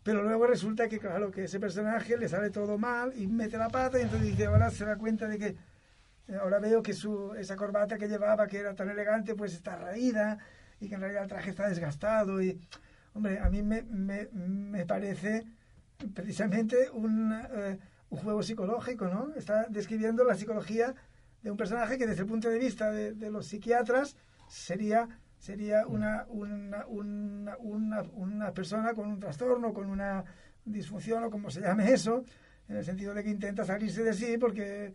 pero luego resulta que claro que ese personaje le sale todo mal y mete la pata y entonces dice ahora se da cuenta de que eh, ahora veo que su esa corbata que llevaba que era tan elegante pues está raída y que en realidad el traje está desgastado y hombre a mí me, me, me parece precisamente un, eh, un, juego psicológico, ¿no? Está describiendo la psicología de un personaje que desde el punto de vista de, de los psiquiatras sería sería una, una, una, una, una persona con un trastorno, con una disfunción o como se llame eso, en el sentido de que intenta salirse de sí porque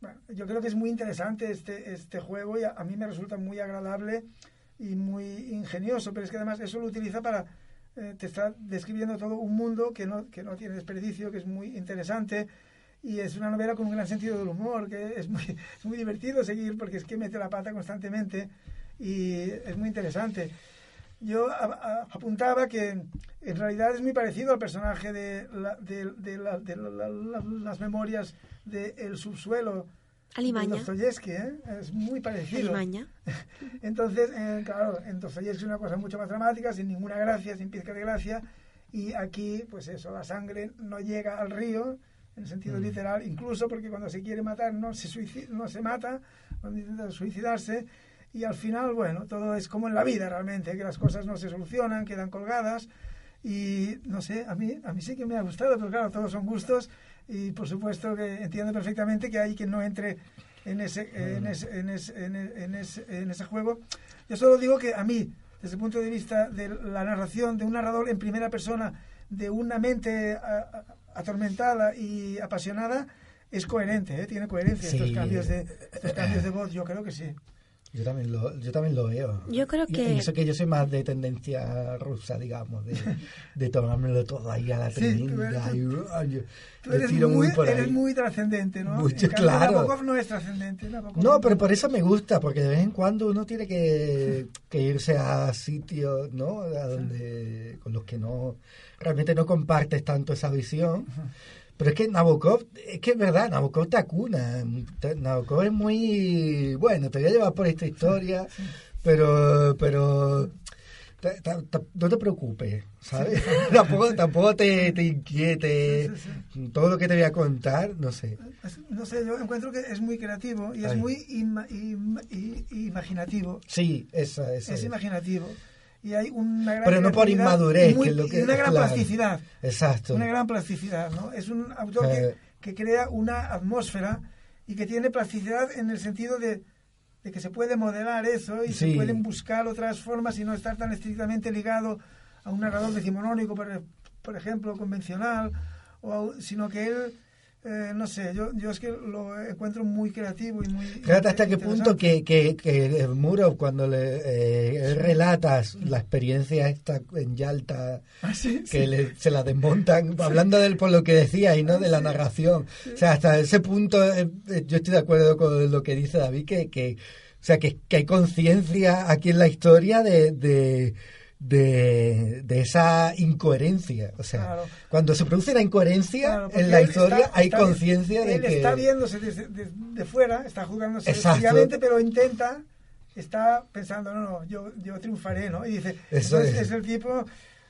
bueno, yo creo que es muy interesante este, este juego y a, a, mí me resulta muy agradable y muy ingenioso, pero es que además eso lo utiliza para eh, te está describiendo todo un mundo que no, que no tiene desperdicio, que es muy interesante y es una novela con un gran sentido del humor, que es muy, muy divertido seguir porque es que mete la pata constantemente y es muy interesante. Yo apuntaba que en realidad es muy parecido al personaje de, de, de, de las memorias de El subsuelo Alimaña. Dostoyevsky, ¿eh? es muy parecido. Alimaña. [laughs] Entonces, eh, claro, en Dostoyevsky es una cosa mucho más dramática, sin ninguna gracia, sin pizca de gracia, y aquí, pues eso, la sangre no llega al río, en el sentido mm. literal, incluso porque cuando se quiere matar no se, suicida, no se mata, cuando intenta suicidarse, y al final, bueno, todo es como en la vida realmente, que las cosas no se solucionan, quedan colgadas, y no sé, a mí, a mí sí que me ha gustado, pero claro, todos son gustos, y por supuesto que entiendo perfectamente que hay quien no entre en ese, en ese, en ese, en ese, en ese juego. Yo solo digo que a mí, desde el punto de vista de la narración de un narrador en primera persona, de una mente atormentada y apasionada, es coherente, ¿eh? tiene coherencia estos, cambios de, estos cambios de voz, yo creo que sí. Yo también lo, yo también lo veo. Yo creo que... Y eso que yo soy más de tendencia rusa, digamos, de, de tomármelo todo ahí a la tremenda. Sí, tú, eres, muy, eres muy trascendente, ¿no? Mucho, claro. Nabokov no es trascendente. No, pero por eso me gusta, porque de vez en cuando uno tiene que, que irse a sitios, ¿no? A donde, con los que no realmente no compartes tanto esa visión. Pero es que Nabokov, es que es verdad, Nabokov te acuna. Nabokov es muy. Bueno, te voy a llevar por esta historia, pero. pero no te preocupes, ¿sabes? [laughs] tampoco, tampoco te, te inquiete todo lo que te voy a contar, no sé. No sé, yo encuentro que es muy creativo y es muy imaginativo. Sí, esa, esa es, es imaginativo y hay una gran pero no por inmadurez muy, que lo que una gran plasticidad. Exacto. Una gran plasticidad no es un autor que, eh. que, crea una atmósfera y que tiene plasticidad en el sentido de, de que se puede modelar eso y se pueden buscar otras formas y no estar tan estrictamente ligado a un narrador decimonónico por, por ejemplo convencional o sino que él eh, no sé, yo, yo es que lo encuentro muy creativo y muy... Fíjate hasta qué punto que, que, que Muro, cuando le eh, relatas la experiencia esta en Yalta, [laughs] Ah, sí, que sí. le- se la desmontan, hablando del por lo que decía y no de la narración. O sea, hasta ese punto eh, eh, yo estoy de acuerdo con lo que dice David, que, que o sea, que, que hay conciencia aquí en la historia de, de, de, de esa incoherencia. O sea, Claro. cuando se produce la incoherencia Claro, en la él historia está- hay conciencia de él que... está viéndose desde de, de fuera, está jugándose Exacto. fríamente, pero intenta, está pensando, no, no, yo, yo triunfaré, ¿no? Y dice, Eso entonces es. es el tipo,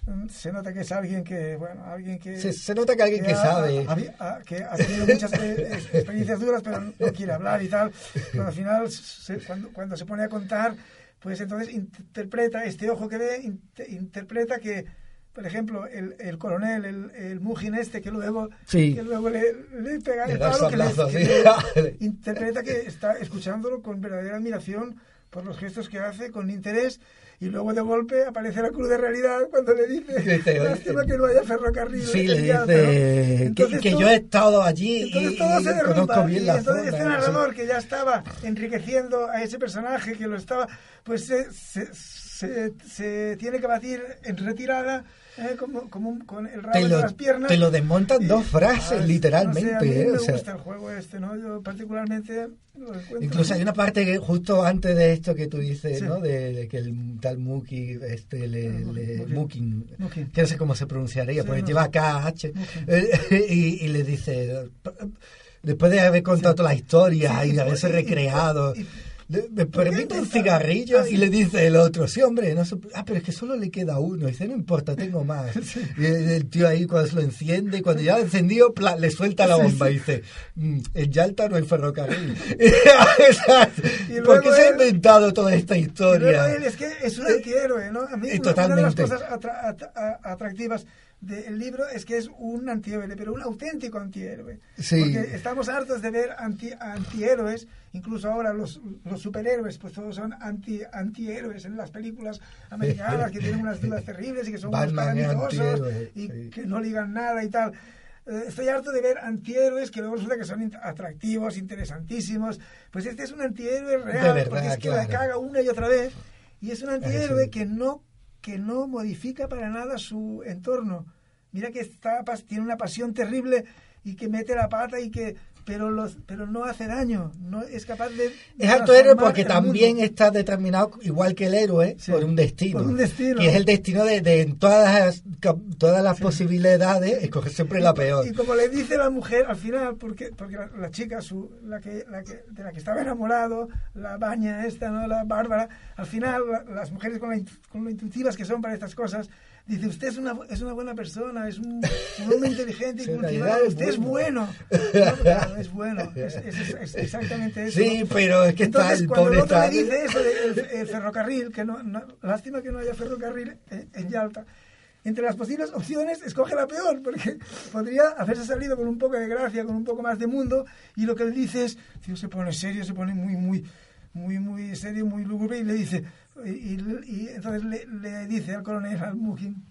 mm, se nota que es alguien que, bueno, alguien que... Se, se nota que alguien que ha- sabe. ha- ha- que ha tenido muchas eh, ex- experiencias duras, pero no quiere hablar y tal. Pero al final, se- cuando, cuando se pone a contar, pues entonces interpreta, este ojo que ve, inte- interpreta que, por ejemplo, el, el coronel, el, el Mujin este, que luego, Sí. que luego le, le pega el palo, que le- [laughs] interpreta que está escuchándolo con verdadera admiración por los gestos que hace, con interés. Y luego de golpe aparece la cruz de realidad cuando le dice, lástima que no haya ferrocarril. Sí, le Yalta", ¿no? dice que, Entonces que todo- yo he estado allí entonces y, todo se derrumba. bien y entonces zona. este narrador que ya estaba enriqueciendo a ese personaje que lo estaba, pues se, se, se- se tiene que batir en retirada eh, como, como un- con el rabo te de lo, las piernas. te lo desmontan dos frases, Ah, literalmente. No sé, a mí ¿eh? me O sea, gusta el juego este, ¿no? Yo particularmente lo incluso hay una parte que justo antes de esto que tú dices, Sí. ¿no? De, de que el tal Muki, este, le, Ah, le-. Mukin, que no sé cómo se pronunciaría, Sí, porque no lleva. KH, eh, y, y le dice, después de haber contado toda la historia Sí, y de haberse y- recreado, y- le- me permite un cigarrillo Ah, sí. y le dice el otro, sí hombre, no se- ah, pero es que solo le queda uno, y dice, no importa, tengo más. [laughs] Y el, el tío ahí cuando se lo enciende, y cuando ya ha encendido, pla, le suelta la Sí, bomba sí. y dice, "Mm, en Yalta no hay ferrocarril. [laughs] [laughs] Y ¿Por qué se ha él- inventado toda esta Y luego historia? él es que es un antihéroe, ¿no? A mí Eh, una- una, de las totalmente. cosas atra- atractivas del libro es que es un antihéroe, pero un auténtico antihéroe. Sí. Porque estamos hartos de ver anti, antihéroes, incluso ahora los, los superhéroes, pues todos son anti, antihéroes en las películas americanas que tienen unas vidas terribles y que son unos antihéroe, y sí. que no ligan nada y tal. Eh, Estoy harto de ver antihéroes que luego resulta que son atractivos, interesantísimos. Pues este es un antihéroe real, verdad, porque es que la claro. caga una y otra vez. Y es un antihéroe que no, que no modifica para nada su entorno. Mira que está, tiene una pasión terrible y que mete la pata y que pero los pero no hace daño, no es capaz de Es alto héroe porque también está determinado, igual que el héroe, Sí, por un destino. por un destino. Y es el destino de, de en todas las, todas las posibilidades, escoger siempre la peor. Y como le dice la mujer al final, porque, porque la, la chica, su, la que, la que, de la que estaba enamorado, la baña esta, ¿no? la Bárbara, al final la- las mujeres con, la intu- con lo intuitivas que son para estas cosas, dice, usted es una, es una buena persona, es un, un hombre [laughs] inteligente y cultivado, usted es bueno". bueno. [laughs] No, claro, es bueno, es, es- es- es exactamente eso. Sí, pero es que está Entonces, el cuando pobre el otro está- le dice eso del el ferrocarril, que no, no- lástima que no haya ferrocarril en, en Yalta, entre las posibles opciones escoge la peor, porque podría haberse salido con un poco de gracia, con un poco más de mundo, y lo que él dice es, tío, se pone serio, se pone muy, muy, muy, muy serio, muy lúgubre, y le dice, y, y- y entonces le, le dice al coronel, al Mujin,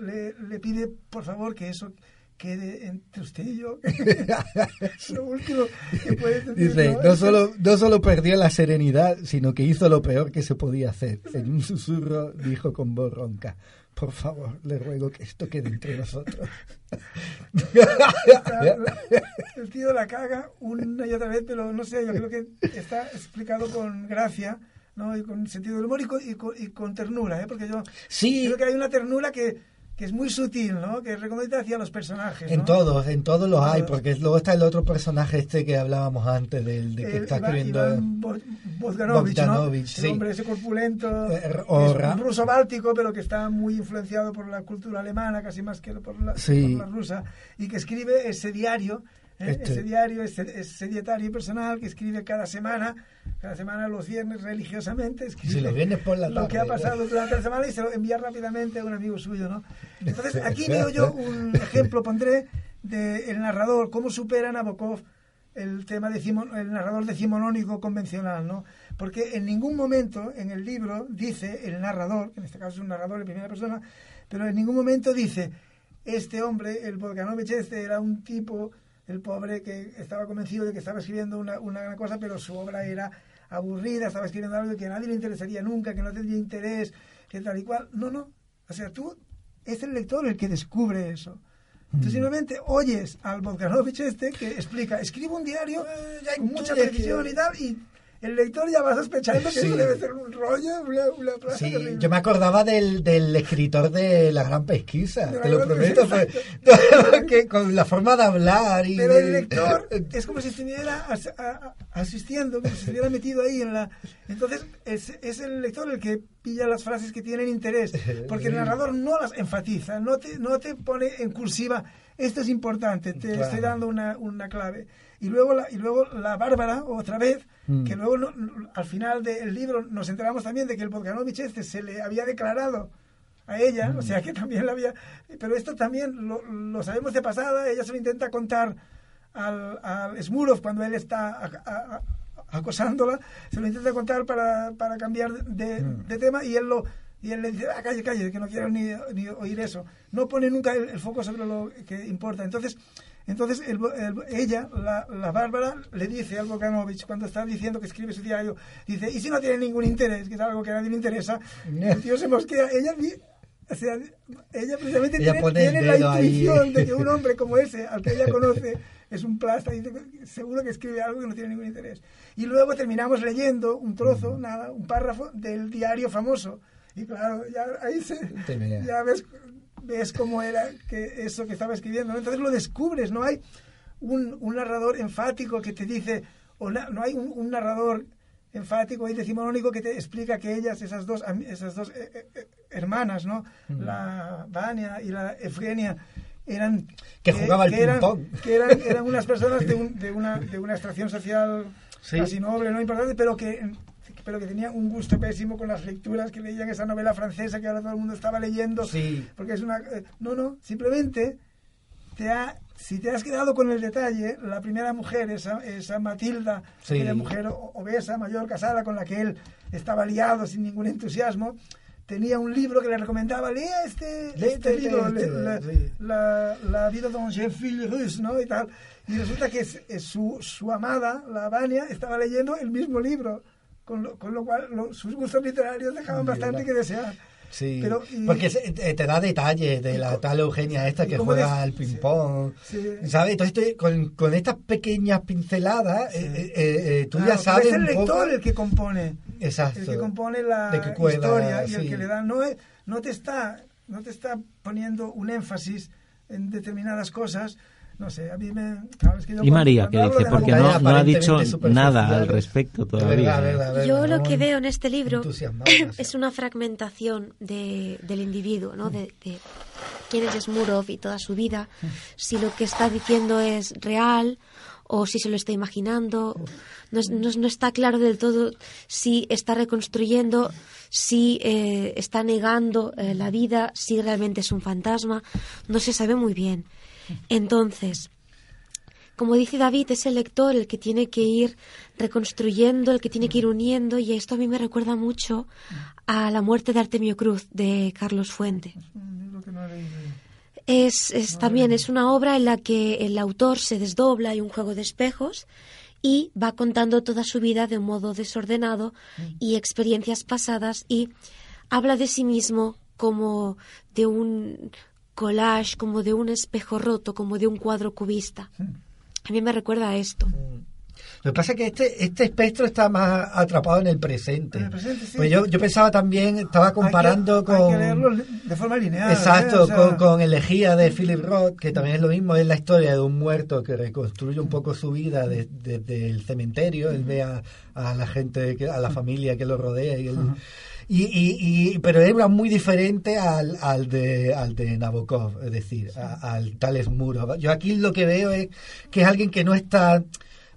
le, le pide, por favor, que eso quede entre usted y yo. [laughs] lo último que puede decir. Dice, ¿no? no solo, no solo perdió la serenidad, sino que hizo lo peor que se podía hacer. En un susurro dijo con voz ronca, por favor, le ruego que esto quede entre nosotros. el tío la caga una y otra vez, pero no sé, yo creo que está explicado con gracia, ¿no? Y con sentido del humor y con, y con, y con ternura, ¿eh? Porque yo Sí. creo que hay una ternura que, que es muy sutil, ¿no? Que recomienda hacia los personajes, En todos, en todos los hay, Todos. porque luego está el otro personaje este que hablábamos antes, del de que El está Iván- escribiendo... Iván Bogdanovich, ¿no? Bogdanovich, El sí. hombre ese corpulento, Eh, es un ruso báltico, pero que está muy influenciado por la cultura alemana, casi más que por la, Sí. por la rusa, y que escribe ese diario. Este. ese diario, ese, ese dietario personal que escribe cada semana, cada semana los viernes religiosamente, escribe Sí, los viernes por la lo que tarde, ha pasado ¿no? durante la semana y se lo envía rápidamente a un amigo suyo, ¿no? Entonces, aquí veo yo un ejemplo, pondré, del el narrador, cómo supera Nabokov el tema decimo- el narrador decimonónico convencional, ¿no? Porque en ningún momento en el libro dice el narrador, que en este caso es un narrador en primera persona, pero en ningún momento dice este hombre, el Volkanovich este, era un tipo el pobre que estaba convencido de que estaba escribiendo una, una gran cosa, pero su obra era aburrida, estaba escribiendo algo que a nadie le interesaría nunca, que no tendría interés, que tal y cual. No, no. O sea, tú es el lector el que descubre eso. Tú simplemente oyes al Bogdanovich este que explica, escribe un diario con mucha precisión y tal, y el lector ya va sospechando que Sí. eso debe ser un rollo, una, una frase Sí, terrible. yo me acordaba del, del escritor de La Gran Pesquisa, De te lo prometo, fue- [laughs] que con la forma de hablar y Pero el lector [laughs] es como si estuviera as- asistiendo, como si estuviera metido ahí en la... Entonces es, es el lector el que pilla las frases que tienen interés, porque el narrador no las enfatiza, no te, no te pone en cursiva, esto es importante, te Claro. estoy dando una, una clave. Y luego, la, y luego la Bárbara, otra vez, Mm. que luego no- al final del libro nos enteramos también de que el Bogdanovich este se le había declarado a ella, o sea que también la había... Pero esto también lo, lo sabemos de pasada, ella se lo intenta contar al, al Smurov cuando él está a- a- a- acosándola, se lo intenta contar para, para cambiar de, de tema y él lo y él le dice, ah, calle, calle, que no quiero ni, ni oír eso. No pone nunca el, el foco sobre lo que importa. Entonces, entonces el- el- ella, la, la Bárbara, le dice al Bogdanovich, cuando está diciendo que escribe su diario, dice, ¿y si no tiene ningún interés, que es algo que a nadie le interesa? El tío se mosquea. Ella, vi- o sea, ella precisamente Ella tiene, la ahí. intuición de que un hombre como ese, al que ella [laughs] conoce, es un plasta, y seguro que escribe algo que no tiene ningún interés. Y luego terminamos leyendo un trozo, nada, un párrafo del diario famoso. Y claro, ya ahí se, ya ves, ves cómo era que eso que estaba escribiendo. Entonces lo descubres, no hay un, un narrador enfático que te dice, o na- no hay un, un narrador enfático y decimonónico que te explica que ellas, esas dos, esas dos eh, eh, eh, hermanas, ¿no? La Vania y la Efgenia, eran Que jugaba al eran, que eran, eran unas personas de, un- de una, de una extracción social [laughs] Sí. casi noble, no importante, pero que pero que tenían un gusto pésimo con las lecturas que leían esa novela francesa que ahora todo el mundo estaba leyendo Sí. porque es una eh, no no simplemente te ha si te has quedado con el detalle la primera mujer esa, esa Matilda Sí. aquella mujer obesa mayor casada con la que él estaba liado sin ningún entusiasmo tenía un libro que le recomendaba lea este, este este, libro este, la, sí. la, la vida de fille russe, ¿no? Y tal. Y resulta que su, su amada, la Vania, estaba leyendo el mismo libro, con lo, con lo cual lo- sus gustos literarios dejaban bastante que desear. Sí, Pero, y- porque te, da detalles de la tal Eugenia esta que juega al ping-pong, sí. ¿sabes? Entonces estoy- con, con estas pequeñas pinceladas, eh, eh, eh, tú Claro, ya sabes Es el lector poco... el que compone. Exacto. el que compone la que cuela, historia y el sí. que le da no es- no te está no te está poniendo un énfasis en determinadas cosas no sé a mí me claro, es que yo ¿Y María hablo dice? Porque no, no ha dicho nada al respecto Es todavía. verdad, ¿eh? verdad, verdad, Yo lo que veo en este libro es una fragmentación de, del individuo, ¿no? De, de quién es Smurov y toda su vida, si lo que está diciendo es real o si se lo está imaginando. No, no está claro del todo si está reconstruyendo, si eh, está negando eh, la vida, si realmente es un fantasma. No se sabe muy bien. Entonces, como dice David, es el lector el que tiene que ir reconstruyendo, el que tiene que ir uniendo, y esto a mí me recuerda mucho a La muerte de Artemio Cruz de Carlos Fuente. Es, es también es una obra en la que el autor se desdobla, hay un juego de espejos y va contando toda su vida de un modo desordenado y experiencias pasadas y habla de sí mismo como de un collage, como de un espejo roto, como de un cuadro cubista. A mí me recuerda a esto. Lo que pasa es que este, este espectro está más atrapado en el presente. En el presente, sí. Pues yo, yo pensaba también, estaba comparando hay que, con... hay que leerlo de forma lineal Exacto, ¿eh? O sea, con, con Elegía de Philip Roth, que también es lo mismo, es la historia de un muerto que reconstruye un poco su vida de- desde el cementerio, él ve a, a la gente, a la familia que lo rodea, y, él- y, y- y- pero era muy diferente al, al, de, al de Nabokov, es decir, a- al tal Smurov. Yo aquí lo que veo es que es alguien que no está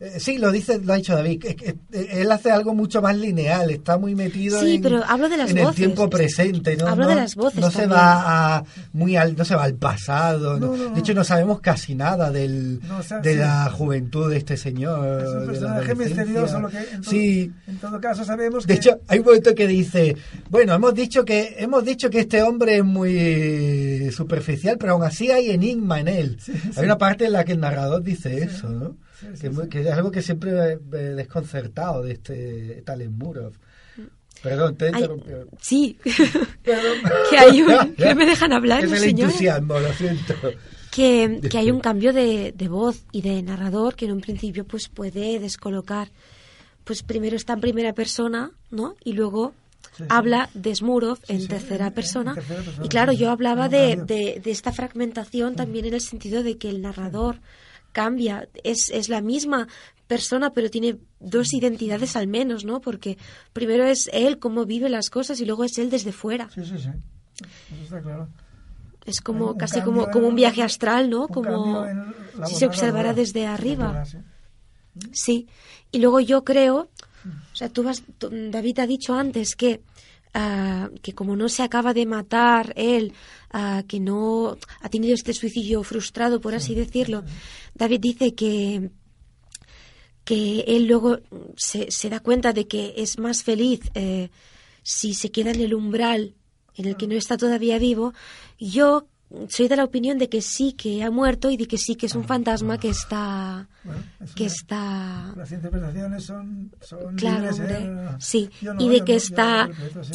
Eh, sí, lo dice, lo ha dicho David. Es que, eh, él hace algo mucho más lineal, está muy metido Sí, en, pero hablo de las en el voces. tiempo presente. ¿no? Hablo no, de las voces No se va a, muy al, no se va al pasado. ¿no? No, no, no. De hecho, no sabemos casi nada del, No, o sea, de sí. la juventud de este señor. Es un de personaje misterioso, lo que en todo, Sí. en todo caso sabemos De que... hecho, hay un momento que dice, bueno, hemos dicho que hemos dicho que este hombre es muy superficial, pero aún así hay enigma en él. Hay una parte en la que el narrador dice eso, ¿no? Sí, sí, que, muy- sí. que es algo que siempre me me he desconcertado de este Talen Murov. Perdón, te he Ay, interrumpido. sí, [laughs] Perdón. [laughs] que hay un... [laughs] que me dejan hablar, Es los el señores. entusiasmo, lo siento. que, que hay un cambio de, de voz y de narrador que en un principio pues puede descolocar. Pues primero está en primera persona, ¿no? Y luego Sí, sí. habla de Smurov en, sí, tercera en persona. tercera persona, Y claro, sí, yo sí. hablaba de, de, de esta fragmentación también en el sentido de que el narrador cambia, es, es la misma persona, pero tiene dos identidades al menos, ¿no? Porque primero es él cómo vive las cosas y luego es él desde fuera. Sí, sí, sí. Eso está claro. Es como casi como, como un viaje astral, ¿no? Como si se observara desde arriba. Sí. Y luego yo creo, o sea, tú vas, David ha dicho antes que ah, que como no se acaba de matar él, ah, que no ha tenido este suicidio frustrado, por así decirlo, David dice que que él luego se, se da cuenta de que es más feliz eh, si se queda en el umbral en el que no está todavía vivo. Yo soy de la opinión de que sí que ha muerto y de que sí que es un fantasma que está Bueno, es que una- está Las interpretaciones son, son Claro, libres, ¿eh? sí. No, Y de que no, está- no sí,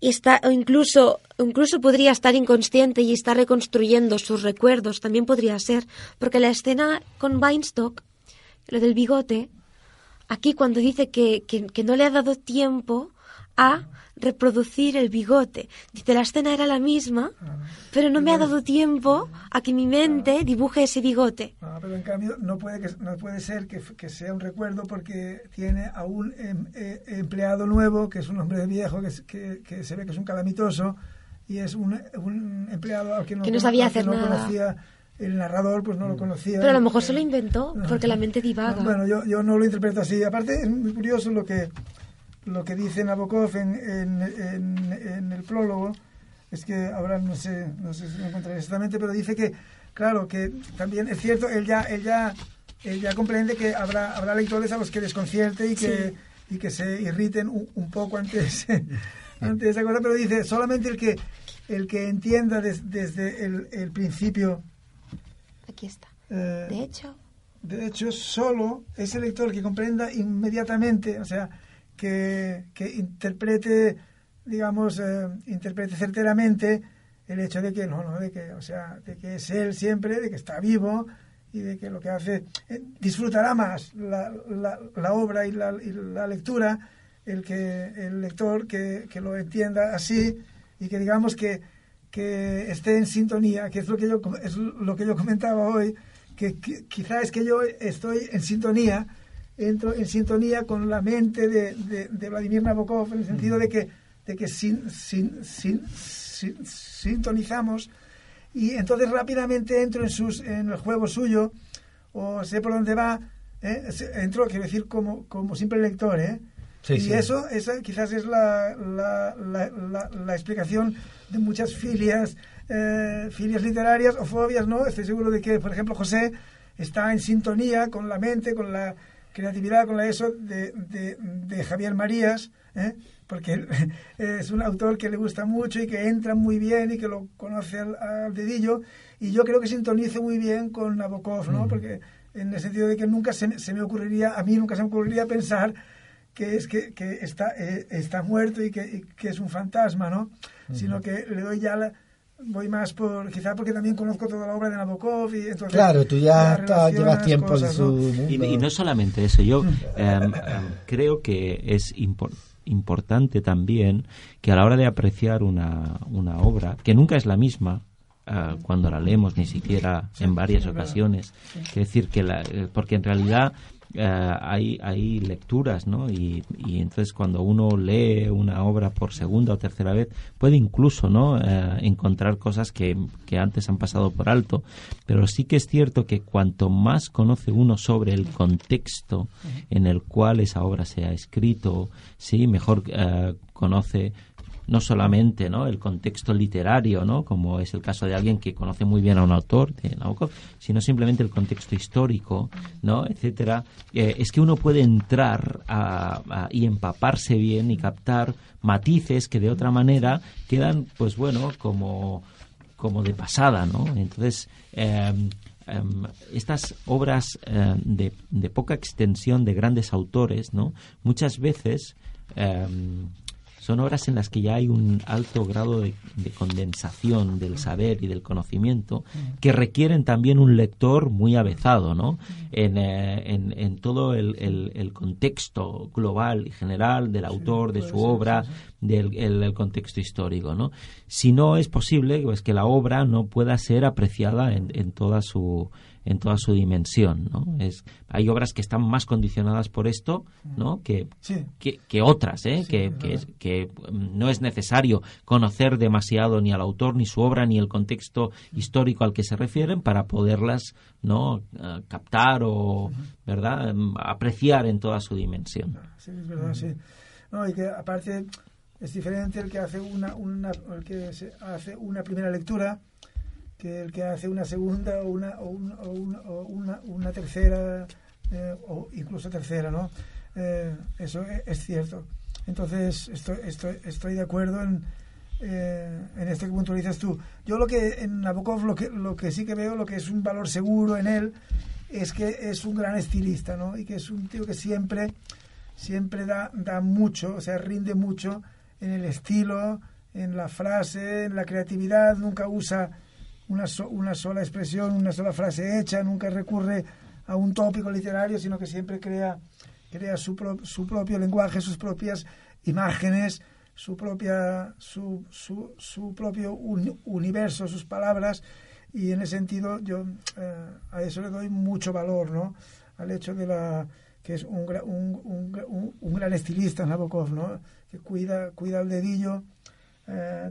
está o incluso incluso podría estar inconsciente y está reconstruyendo sus recuerdos también podría ser porque la escena con Weinstock lo del bigote aquí cuando dice que, que, que no le ha dado tiempo a reproducir el bigote dice la escena era la misma pero no me ha dado tiempo a que mi mente dibuje ese bigote Ah, pero en cambio no puede que, no puede ser que, que sea un recuerdo porque tiene a un em- eh, empleado nuevo que es un hombre viejo que, que, que se ve que es un calamitoso y es un, un empleado al que no, Que no sabía hacer no nada. conocía el narrador pues no lo conocía pero a lo mejor se lo inventó No. porque la mente divaga Bueno, yo, yo no lo interpreto así. Aparte, es muy curioso lo que, lo que dice Nabokov en, en, en- en el prólogo. Es que ahora no sé, no sé si lo encontraré exactamente, pero dice que, claro, que también es cierto, él ya, él ya, él ya comprende que habrá, habrá lectores a los que desconcierte y que, y que se irriten un, un poco antes, [laughs] ante esa cosa, pero dice, solamente el que, el que entienda des- desde el, el principio aquí está eh, de hecho de hecho, solo ese lector que comprenda inmediatamente, o sea, que, que interprete, digamos, eh, interprete certeramente el hecho de que no, no, de que, o sea, de que es él siempre, de que está vivo y de que lo que hace eh, disfrutará más la, la, obra y la, y la lectura el que el lector que, que lo entienda así y que digamos que que esté en sintonía, que es lo que yo es lo que yo comentaba hoy, que, qui- quizá es que yo estoy en sintonía, entro en sintonía con la mente de, de, de Vladimir Nabokov, en el sentido de que, de que sin, sin, sin- sin- sintonizamos y entonces rápidamente entro en, sus, en el juego suyo o sé por dónde va, ¿eh? Entro, quiero decir, como, como simple lector, ¿eh? Sí, y sí. eso esa quizás es la, la, la, la- la explicación de muchas filias, eh, filias literarias o fobias, ¿no? Estoy seguro de que, por ejemplo, José está en sintonía con la mente, con la creatividad, con la eso de, de, de Javier Marías, ¿eh? porque [laughs] es un autor que le gusta mucho y que entra muy bien y que lo conoce al, al dedillo, y yo creo que sintonizo muy bien con Nabokov, ¿no? Porque en el sentido de que nunca se, me- se me ocurriría, a mí nunca se me ocurriría pensar que es que, que está, eh, está muerto y que, y que es un fantasma, ¿no? Sino que le doy ya la, voy más por, quizá porque también conozco toda la obra de Nabokov y entonces... Claro, tú ya está- llevas tiempo cosas, en su. Y, y no solamente eso, yo em, em, creo que es impor- importante también que a la hora de apreciar una, una obra, que nunca es la misma, eh, cuando la leemos, ni siquiera en varias ocasiones, es decir, que la- eh, porque en realidad eh, hay, hay lecturas, ¿no? Y, y, entonces cuando uno lee una obra por segunda o tercera vez, puede incluso, ¿no? Eh, encontrar cosas que, que antes han pasado por alto. Pero sí que es cierto que cuanto más conoce uno sobre el contexto en el cual esa obra se ha escrito, sí, mejor eh, conoce no solamente ¿no? el contexto literario, ¿no? como es el caso de alguien que conoce muy bien a un autor de sino simplemente el contexto histórico, ¿no? etcétera, eh, es que uno puede entrar y empaparse bien y captar matices que de otra manera quedan, pues bueno, como, como de pasada, ¿no? Entonces, em, em, estas obras em, de, de, poca extensión de grandes autores, ¿no? Muchas veces son obras en las que ya hay un alto grado de, condensación del saber y del conocimiento que requieren también un lector muy avezado ¿no? en, eh, todo el, contexto global y general del autor, de su obra, del contexto histórico. ¿no? Si no es posible pues, que la obra no pueda ser apreciada en toda su en toda su dimensión, ¿no? Es, hay obras que están más condicionadas por esto, ¿no? Que, que, otras, ¿eh? que, que, mm, no es necesario conocer demasiado ni al autor, ni su obra, ni el contexto histórico al que se refieren para poderlas, ¿no? Eh, captar o, ¿verdad? Mm, apreciar en toda su dimensión. Sí, es verdad, sí. No, y que aparte es diferente el que hace una, una el que hace una primera lectura que el que hace una segunda o una, o una, una, tercera eh, o incluso tercera, ¿no? Eh, eso es cierto. Entonces, estoy, estoy, estoy de acuerdo en, eh, en este que puntualizas tú. Yo lo que en Nabokov lo que, lo que sí que veo, lo que es un valor seguro en él, es que es un gran estilista, ¿no? Y que es un tío que siempre, siempre da, da mucho, o sea, rinde mucho en el estilo, en la frase, en la creatividad, nunca usa una, una sola expresión, una sola frase hecha, nunca recurre a un tópico literario, sino que siempre crea, crea su, su propio lenguaje, sus propias imágenes, su, propia, su, su, su propio universo, sus palabras, y en ese sentido yo eh, a eso le doy mucho valor, ¿no? Al hecho de la que es un, un, un, un gran estilista, Nabokov, ¿no? Que cuida, cuida el dedillo, eh,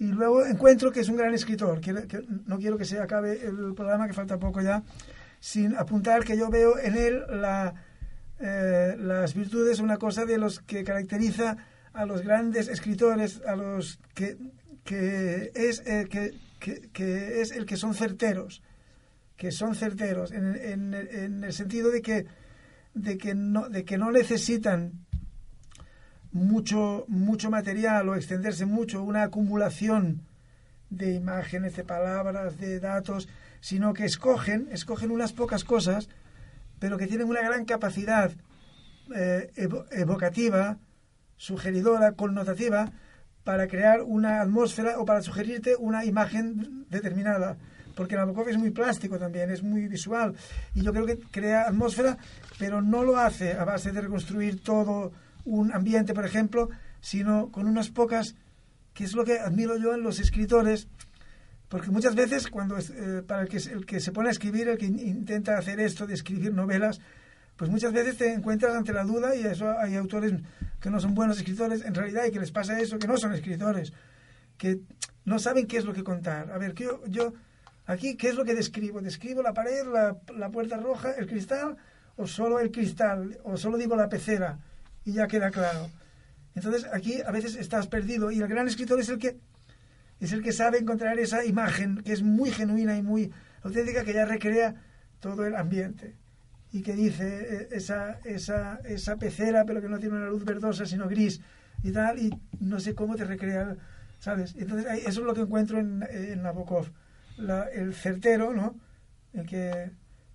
y luego encuentro que es un gran escritor. no quiero que se acabe el programa, que falta poco ya, sin apuntar que yo veo en él la, eh, las virtudes, una cosa de los que caracteriza a los grandes escritores, a los que, que es, eh, que, que, es el que son certeros, que son certeros, en, en, en el sentido de que, de, que no, de que no necesitan mucho, mucho material o extenderse mucho, una acumulación de imágenes, de palabras, de datos, sino que escogen, escogen unas pocas cosas, pero que tienen una gran capacidad eh, evocativa, sugeridora, connotativa, para crear una atmósfera o para sugerirte una imagen determinada. Porque Nabokov es muy plástico también, es muy visual. Y yo creo que crea atmósfera, pero no lo hace a base de reconstruir todo un ambiente, por ejemplo, sino con unas pocas, que es lo que admiro yo en los escritores, porque muchas veces cuando eh, para el que, se pone a escribir, el que intenta hacer esto de escribir novelas, pues muchas veces te encuentras ante la duda y eso hay autores que no son buenos escritores en realidad y que les pasa eso, que no son escritores, que no saben qué es lo que contar. A ver, yo, yo aquí, ¿qué es lo que describo? ¿Describo la pared, la, la puerta roja, el cristal o solo el cristal o solo digo la pecera? Y ya queda claro. Entonces aquí a veces estás perdido y el gran escritor es el que es el que sabe encontrar esa imagen que es muy genuina y muy auténtica que ya recrea todo el ambiente y que dice eh, esa, esa, esa pecera pero que no tiene una luz verdosa sino gris y tal y no sé cómo te recrea sabes entonces eso es lo que encuentro en, en Nabokov. La, el certero no el que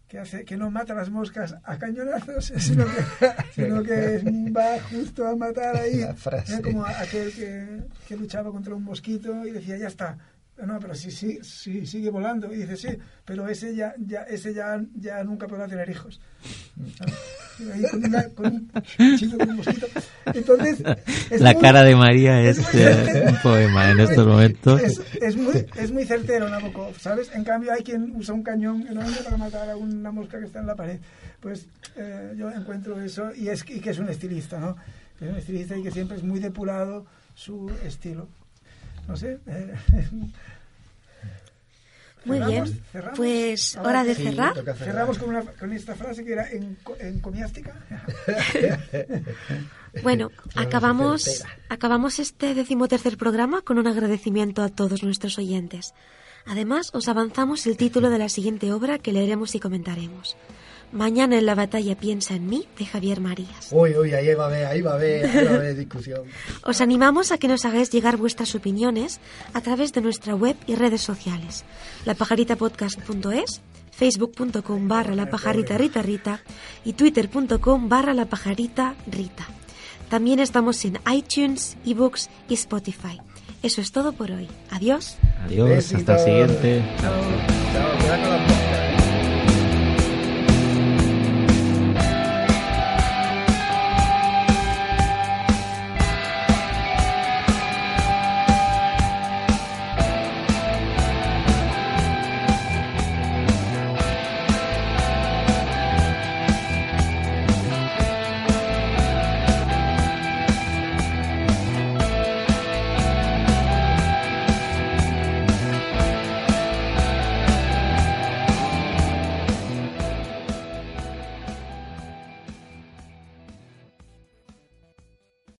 que hace que no mata las moscas a cañonazos, [laughs] sino que, sino que va justo a matar ahí, [laughs] ¿eh? como aquel que, que, luchaba contra un mosquito y decía, ya está, no, pero sí, sí, sí, sigue volando. Y dice, sí, pero ese ya, ya, ese ya, ya nunca podrá tener hijos. Ahí con, una, con un chico, con un mosquito. Entonces, es La muy- cara de María es, eh, certero. un poema en estos momentos. Es, es muy, es muy certero Nabokov, ¿sabes? En cambio hay quien usa un cañón enorme para matar a una mosca que está en la pared. Pues eh, yo encuentro eso y es y que es un estilista, ¿no? Que es un estilista y que siempre es muy depurado su estilo. No sé. eh, [laughs] Muy ¿cerramos? bien. ¿Cerramos? Pues Ahora hora de sí, cerrar. Cerramos con, una, con esta frase que era en, encomiástica. [laughs] Bueno, acabamos, acabamos este decimotercer programa con un agradecimiento a todos nuestros oyentes. Además, os avanzamos el título de la siguiente obra que leeremos y comentaremos. Mañana en la batalla piensa en mí, de Javier Marías. Uy, uy, ahí va a haber, ahí va a haber, ahí va a haber [laughs] discusión. Os animamos a que nos hagáis llegar vuestras opiniones a través de nuestra web y redes sociales. lapajaritapodcast.es, facebook.com barra la pajarita rita rita y twitter.com barra la pajarita rita. También estamos en iTunes, ebooks y Spotify. Eso es todo por hoy. Adiós. Adiós, hasta el siguiente. Chao, chao,